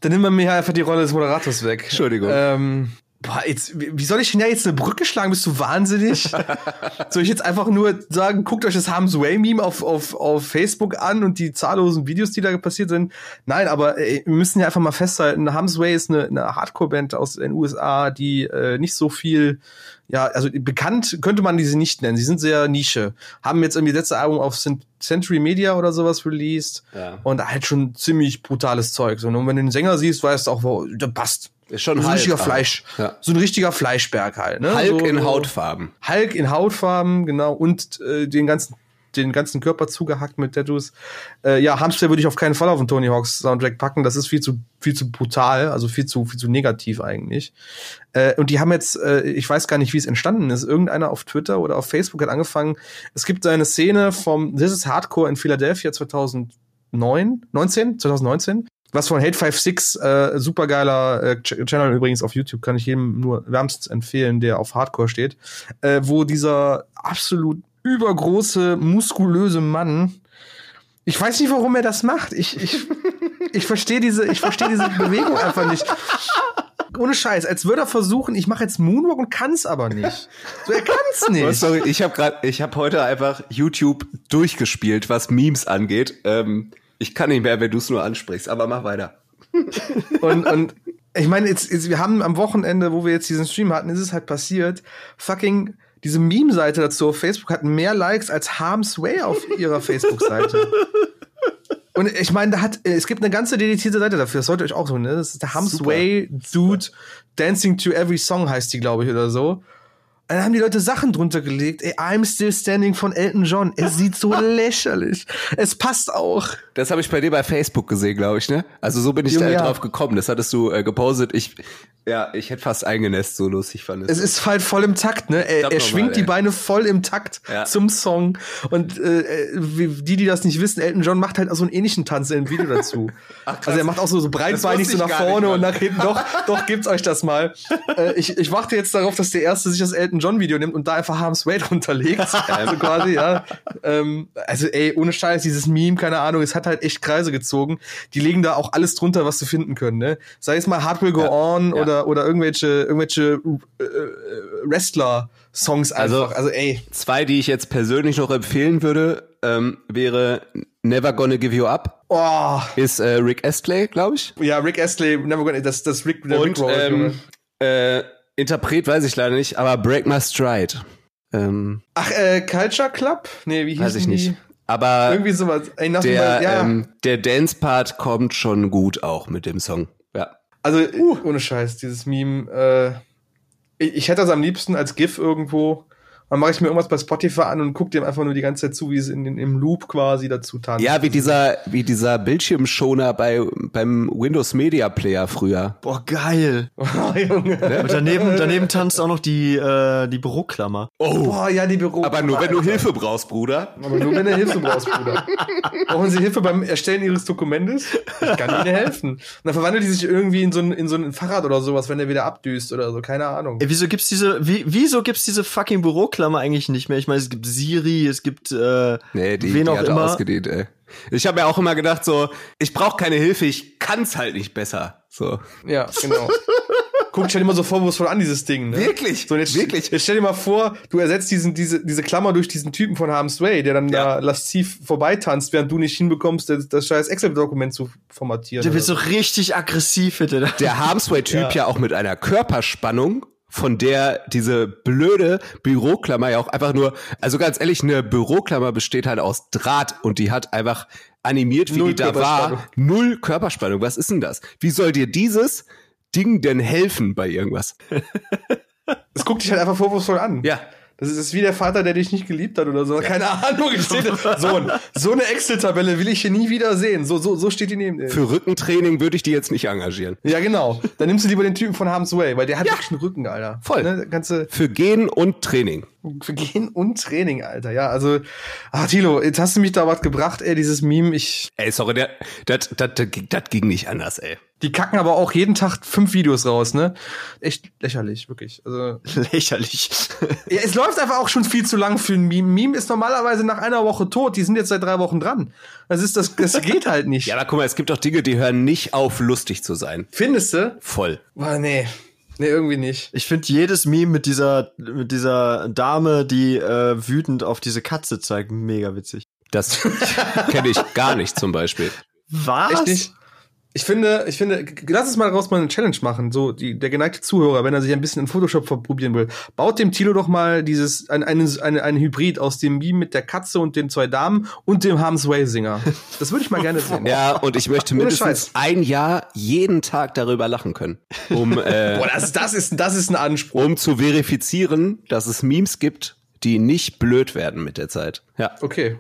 Dann nimmt man mir einfach die Rolle des Moderators weg. Entschuldigung. Ähm, Boah, jetzt, wie soll ich denn ja jetzt eine Brücke schlagen? Bist du wahnsinnig? soll ich jetzt einfach nur sagen, guckt euch das Harm's Way Meme auf, auf, auf Facebook an und die zahllosen Videos, die da passiert sind? Nein, aber ey, wir müssen ja einfach mal festhalten, Harm's Way ist eine, eine Hardcore-Band aus den USA, die äh, nicht so viel, ja, also bekannt könnte man diese nicht nennen. Sie sind sehr Nische. Haben jetzt irgendwie letzte Album auf Century Media oder sowas released ja. und halt schon ziemlich brutales Zeug. Und wenn du den Sänger siehst, weißt du auch, wo, der passt ist schon so ein richtiger Fleisch. Ja. So ein richtiger Fleischberg halt. Ne? Hulk so, in Hautfarben. Hulk in Hautfarben, genau. Und äh, den ganzen den ganzen Körper zugehackt mit Tattoos. Äh, ja, Hamster würde ich auf keinen Fall auf den Tony Hawks Soundtrack packen. Das ist viel zu viel zu brutal, also viel zu viel zu negativ eigentlich. Äh, und die haben jetzt, äh, ich weiß gar nicht, wie es entstanden ist. Irgendeiner auf Twitter oder auf Facebook hat angefangen. Es gibt eine Szene vom This is Hardcore in Philadelphia 2009, 19, 2019 was von Hate 56, äh, supergeiler äh, Channel übrigens auf YouTube, kann ich jedem nur wärmstens empfehlen, der auf Hardcore steht, äh, wo dieser absolut übergroße, muskulöse Mann, ich weiß nicht, warum er das macht. Ich, ich, ich verstehe diese, ich verstehe diese Bewegung einfach nicht. Ohne Scheiß, als würde er versuchen, ich mache jetzt Moonwalk und kann's aber nicht. So, er kann's nicht. Oh, sorry, ich habe gerade, ich habe heute einfach YouTube durchgespielt, was Memes angeht. Ähm, ich kann nicht mehr, wenn du es nur ansprichst, aber mach weiter. und, und ich meine, jetzt, jetzt, wir haben am Wochenende, wo wir jetzt diesen Stream hatten, ist es halt passiert, fucking diese Meme-Seite dazu auf Facebook hat mehr Likes als Harm's Way auf ihrer Facebook-Seite. Und ich meine, da hat, es gibt eine ganze dedizierte Seite dafür, das sollte euch auch so, ne? Das ist der Harm's Super. Way Dude Dancing to Every Song heißt die, glaube ich, oder so. Dann haben die Leute Sachen drunter gelegt. Ey, I'm Still Standing von Elton John. Es sieht so lächerlich. Es passt auch. Das habe ich bei dir bei Facebook gesehen, glaube ich, ne? Also so bin ich Junge, da ja. drauf gekommen. Das hattest du äh, gepostet. Ich ja, ich hätte fast eingenässt, so lustig fand es. Es ist halt voll im Takt, ne? Er, er schwingt mal, die Beine voll im Takt ja. zum Song. Und äh, die, die das nicht wissen, Elton John macht halt auch so einen ähnlichen Tanz im Video dazu. Ach, also er macht auch so, so breitbeinig so nach vorne und nach hinten. Doch, doch, gibt's euch das mal. äh, ich, ich warte jetzt darauf, dass der Erste sich das Elton John Video nimmt und da einfach Harm's Way runterlegt. also quasi, ja. Ähm, also ey, ohne Scheiß, dieses Meme, keine Ahnung, es hat halt echt Kreise gezogen. Die legen da auch alles drunter, was sie finden können, ne? Sei es mal Hard Will Go ja. On oder oder, oder irgendwelche, irgendwelche äh, Wrestler-Songs also, einfach. Also, also, ey. Zwei, die ich jetzt persönlich noch empfehlen würde, ähm, wäre Never Gonna Give You Up. Oh. Ist äh, Rick Astley, glaube ich. Ja, Rick Astley, Never Gonna, das, das Rick, der Und, Rick Roll, ähm, äh, Interpret weiß ich leider nicht, aber Break My Stride. Ähm, Ach, äh, Culture Club? Nee, wie hieß weiß ich die? nicht. Aber Irgendwie sowas. Ey, der, ja. ähm, der Dance-Part kommt schon gut auch mit dem Song. Ja. Also, ohne Scheiß, dieses Meme. Äh, ich, ich hätte das am liebsten als GIF irgendwo. Dann mache ich mir irgendwas bei Spotify an und gucke dem einfach nur die ganze Zeit zu, wie es in, in, im Loop quasi dazu tanzt. Ja, wie dieser, wie dieser Bildschirmschoner bei, beim Windows Media Player früher. Boah, geil. Oh, Junge. Und daneben, daneben tanzt auch noch die, äh, die Büroklammer. Oh. Boah, ja, die Büro. Aber nur, wenn du Hilfe brauchst, Bruder. Aber nur wenn du Hilfe brauchst, Bruder. Brauchen Sie Hilfe beim Erstellen Ihres Dokumentes? Ich kann Ihnen helfen. Und dann verwandelt die sich irgendwie in so ein, in so ein Fahrrad oder sowas, wenn der wieder abdüst oder so. Keine Ahnung. Ey, wieso gibt's diese, wie, wieso gibt's diese fucking Büroklammer eigentlich nicht mehr? Ich meine, es gibt Siri, es gibt, äh, Nee, die, wen die auch hat er immer. ausgedehnt, ey. Ich habe mir auch immer gedacht, so, ich brauche keine Hilfe, ich kann's halt nicht besser. So. Ja, genau. Guck, stell dir mal so vorwurfsvoll an, dieses Ding, ne? Wirklich? So, jetzt, Wirklich? Jetzt stell dir mal vor, du ersetzt diesen, diese, diese Klammer durch diesen Typen von Harm's Way, der dann Ja. da lasziv vorbeitanzt, während du nicht hinbekommst, das, das scheiß Excel-Dokument zu formatieren. Der wird so richtig aggressiv, bitte. Der Harmsway-Typ ja. Ja. auch mit einer Körperspannung, von der diese blöde Büroklammer ja auch einfach nur, also ganz ehrlich, eine Büroklammer besteht halt aus Draht und die hat einfach animiert, wie Null die da war, null Körperspannung. Was ist denn das? Wie soll dir dieses Ding denn helfen bei irgendwas? Es guckt dich halt einfach vorwurfsvoll an. Ja. Das ist, das ist wie der Vater, der dich nicht geliebt hat oder so. Keine Ahnung. Ich steht, Sohn, so eine Excel-Tabelle will ich hier nie wieder sehen. So, so, so steht die neben dir. Für Rückentraining würde ich die jetzt nicht engagieren. Ja, genau. Dann nimmst du lieber den Typen von Harm's Way, weil der hat wirklich einen Rücken, Alter. Voll. Ne, ganze Für Gehen und Training. Gehen und Training, Alter. Ja, also, ah, Tilo, jetzt hast du mich da was gebracht, ey, dieses Meme. Ich, Ey, sorry, der- das das- das- das ging nicht anders, ey. die kacken aber auch jeden Tag fünf Videos raus, ne? Echt lächerlich, wirklich. Also, Lächerlich. ja, es läuft einfach auch schon viel zu lang für ein Meme. Meme ist normalerweise nach einer Woche tot. Die sind jetzt seit drei Wochen dran. Das ist, das, das geht halt nicht. Ja, aber guck mal, es gibt doch Dinge, die hören nicht auf, lustig zu sein. Findest du? Voll. Boah, nee. Nee, irgendwie nicht. Ich finde jedes Meme mit dieser, mit dieser Dame, die äh, wütend auf diese Katze zeigt, mega witzig. Das kenne ich gar nicht zum Beispiel. Was? Echt nicht? Ich finde, ich finde, lass uns mal daraus mal eine Challenge machen. So, die, der geneigte Zuhörer, wenn er sich ein bisschen in Photoshop verprobieren will, baut dem Tilo doch mal dieses, ein, eine, eine, ein Hybrid aus dem Meme mit der Katze und den zwei Damen und dem Harm's Way Singer. Das würde ich mal gerne sehen. Ja, und ich möchte mindestens ein Jahr jeden Tag darüber lachen können, um, äh, Boah, das, das ist, das ist ein Anspruch. um zu verifizieren, dass es Memes gibt, die nicht blöd werden mit der Zeit. Ja. Okay.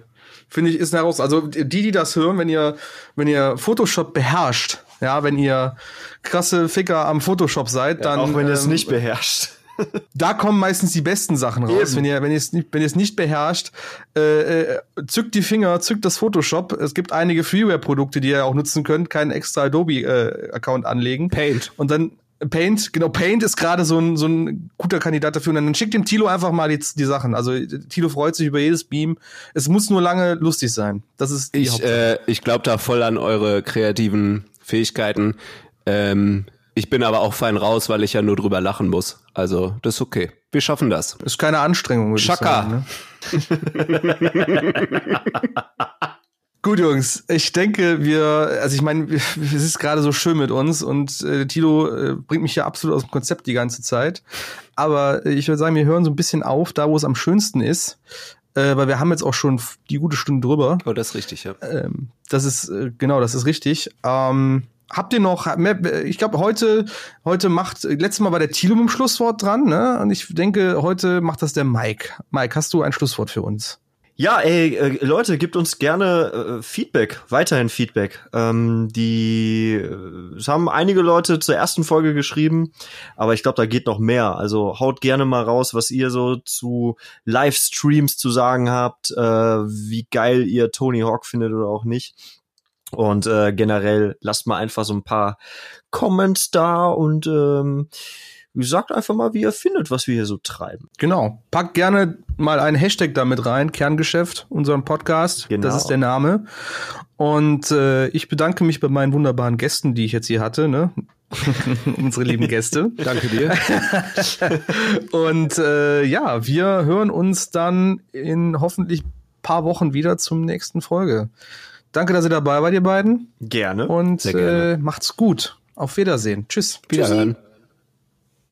Finde ich, ist eine heraus. Also, die, die das hören, wenn ihr, wenn ihr Photoshop beherrscht, ja, wenn ihr krasse Ficker am Photoshop seid, dann. Auch wenn ihr es ähm, nicht beherrscht. da kommen meistens die besten Sachen raus. Eben. Wenn ihr, wenn ihr es nicht, wenn ihr es nicht beherrscht, äh, äh, zückt die Finger, zückt das Photoshop. Es gibt einige Freeware-Produkte, die ihr auch nutzen könnt, keinen extra Adobe-Account anlegen. Paint. Und dann Paint, genau, Paint ist gerade so ein, so ein guter Kandidat dafür. Und dann schickt dem Tilo einfach mal die, die Sachen. Also Tilo freut sich über jedes Beam. Es muss nur lange lustig sein. Das ist die Ich, äh, ich glaube da voll an eure kreativen Fähigkeiten. Ähm, ich bin aber auch fein raus, weil ich ja nur drüber lachen muss. Also, das ist okay. Wir schaffen das. ist keine Anstrengung. würde ich Schaka. sagen, ne? Gut, Jungs, ich denke, wir, also ich meine, es ist gerade so schön mit uns und äh, Tilo äh, bringt mich ja absolut aus dem Konzept die ganze Zeit. Aber äh, ich würde sagen, wir hören so ein bisschen auf, da wo es am schönsten ist, äh, weil wir haben jetzt auch schon die gute Stunde drüber. Oh, das ist richtig, ja. Ähm, das ist, äh, genau, das ist richtig. Ähm, habt ihr noch, mehr, ich glaube, heute, heute macht, letztes Mal war der Tilo mit dem Schlusswort dran, ne? Und ich denke, heute macht das der Mike. Mike, hast du ein Schlusswort für uns? Ja, ey, äh, Leute, gebt uns gerne äh, Feedback, weiterhin Feedback. Ähm, die, äh, es haben einige Leute zur ersten Folge geschrieben, aber ich glaube, da geht noch mehr. Also haut gerne mal raus, was ihr so zu Livestreams zu sagen habt, äh, wie geil ihr Tony Hawk findet oder auch nicht. Und äh, generell lasst mal einfach so ein paar Comments da und ähm, sagt einfach mal, wie ihr findet, was wir hier so treiben. Genau. Packt gerne mal einen Hashtag damit rein, Kerngeschäft, unseren Podcast. Genau. Das ist der Name. Und äh, ich bedanke mich bei meinen wunderbaren Gästen, die ich jetzt hier hatte, ne? Unsere lieben Gäste. Danke dir. Und äh, ja, wir hören uns dann in hoffentlich paar Wochen wieder zum nächsten Folge. Danke, dass ihr dabei wart, ihr beiden. Gerne. Und Sehr gerne. äh, macht's gut. Auf Wiedersehen. Tschüss. Wiederhören.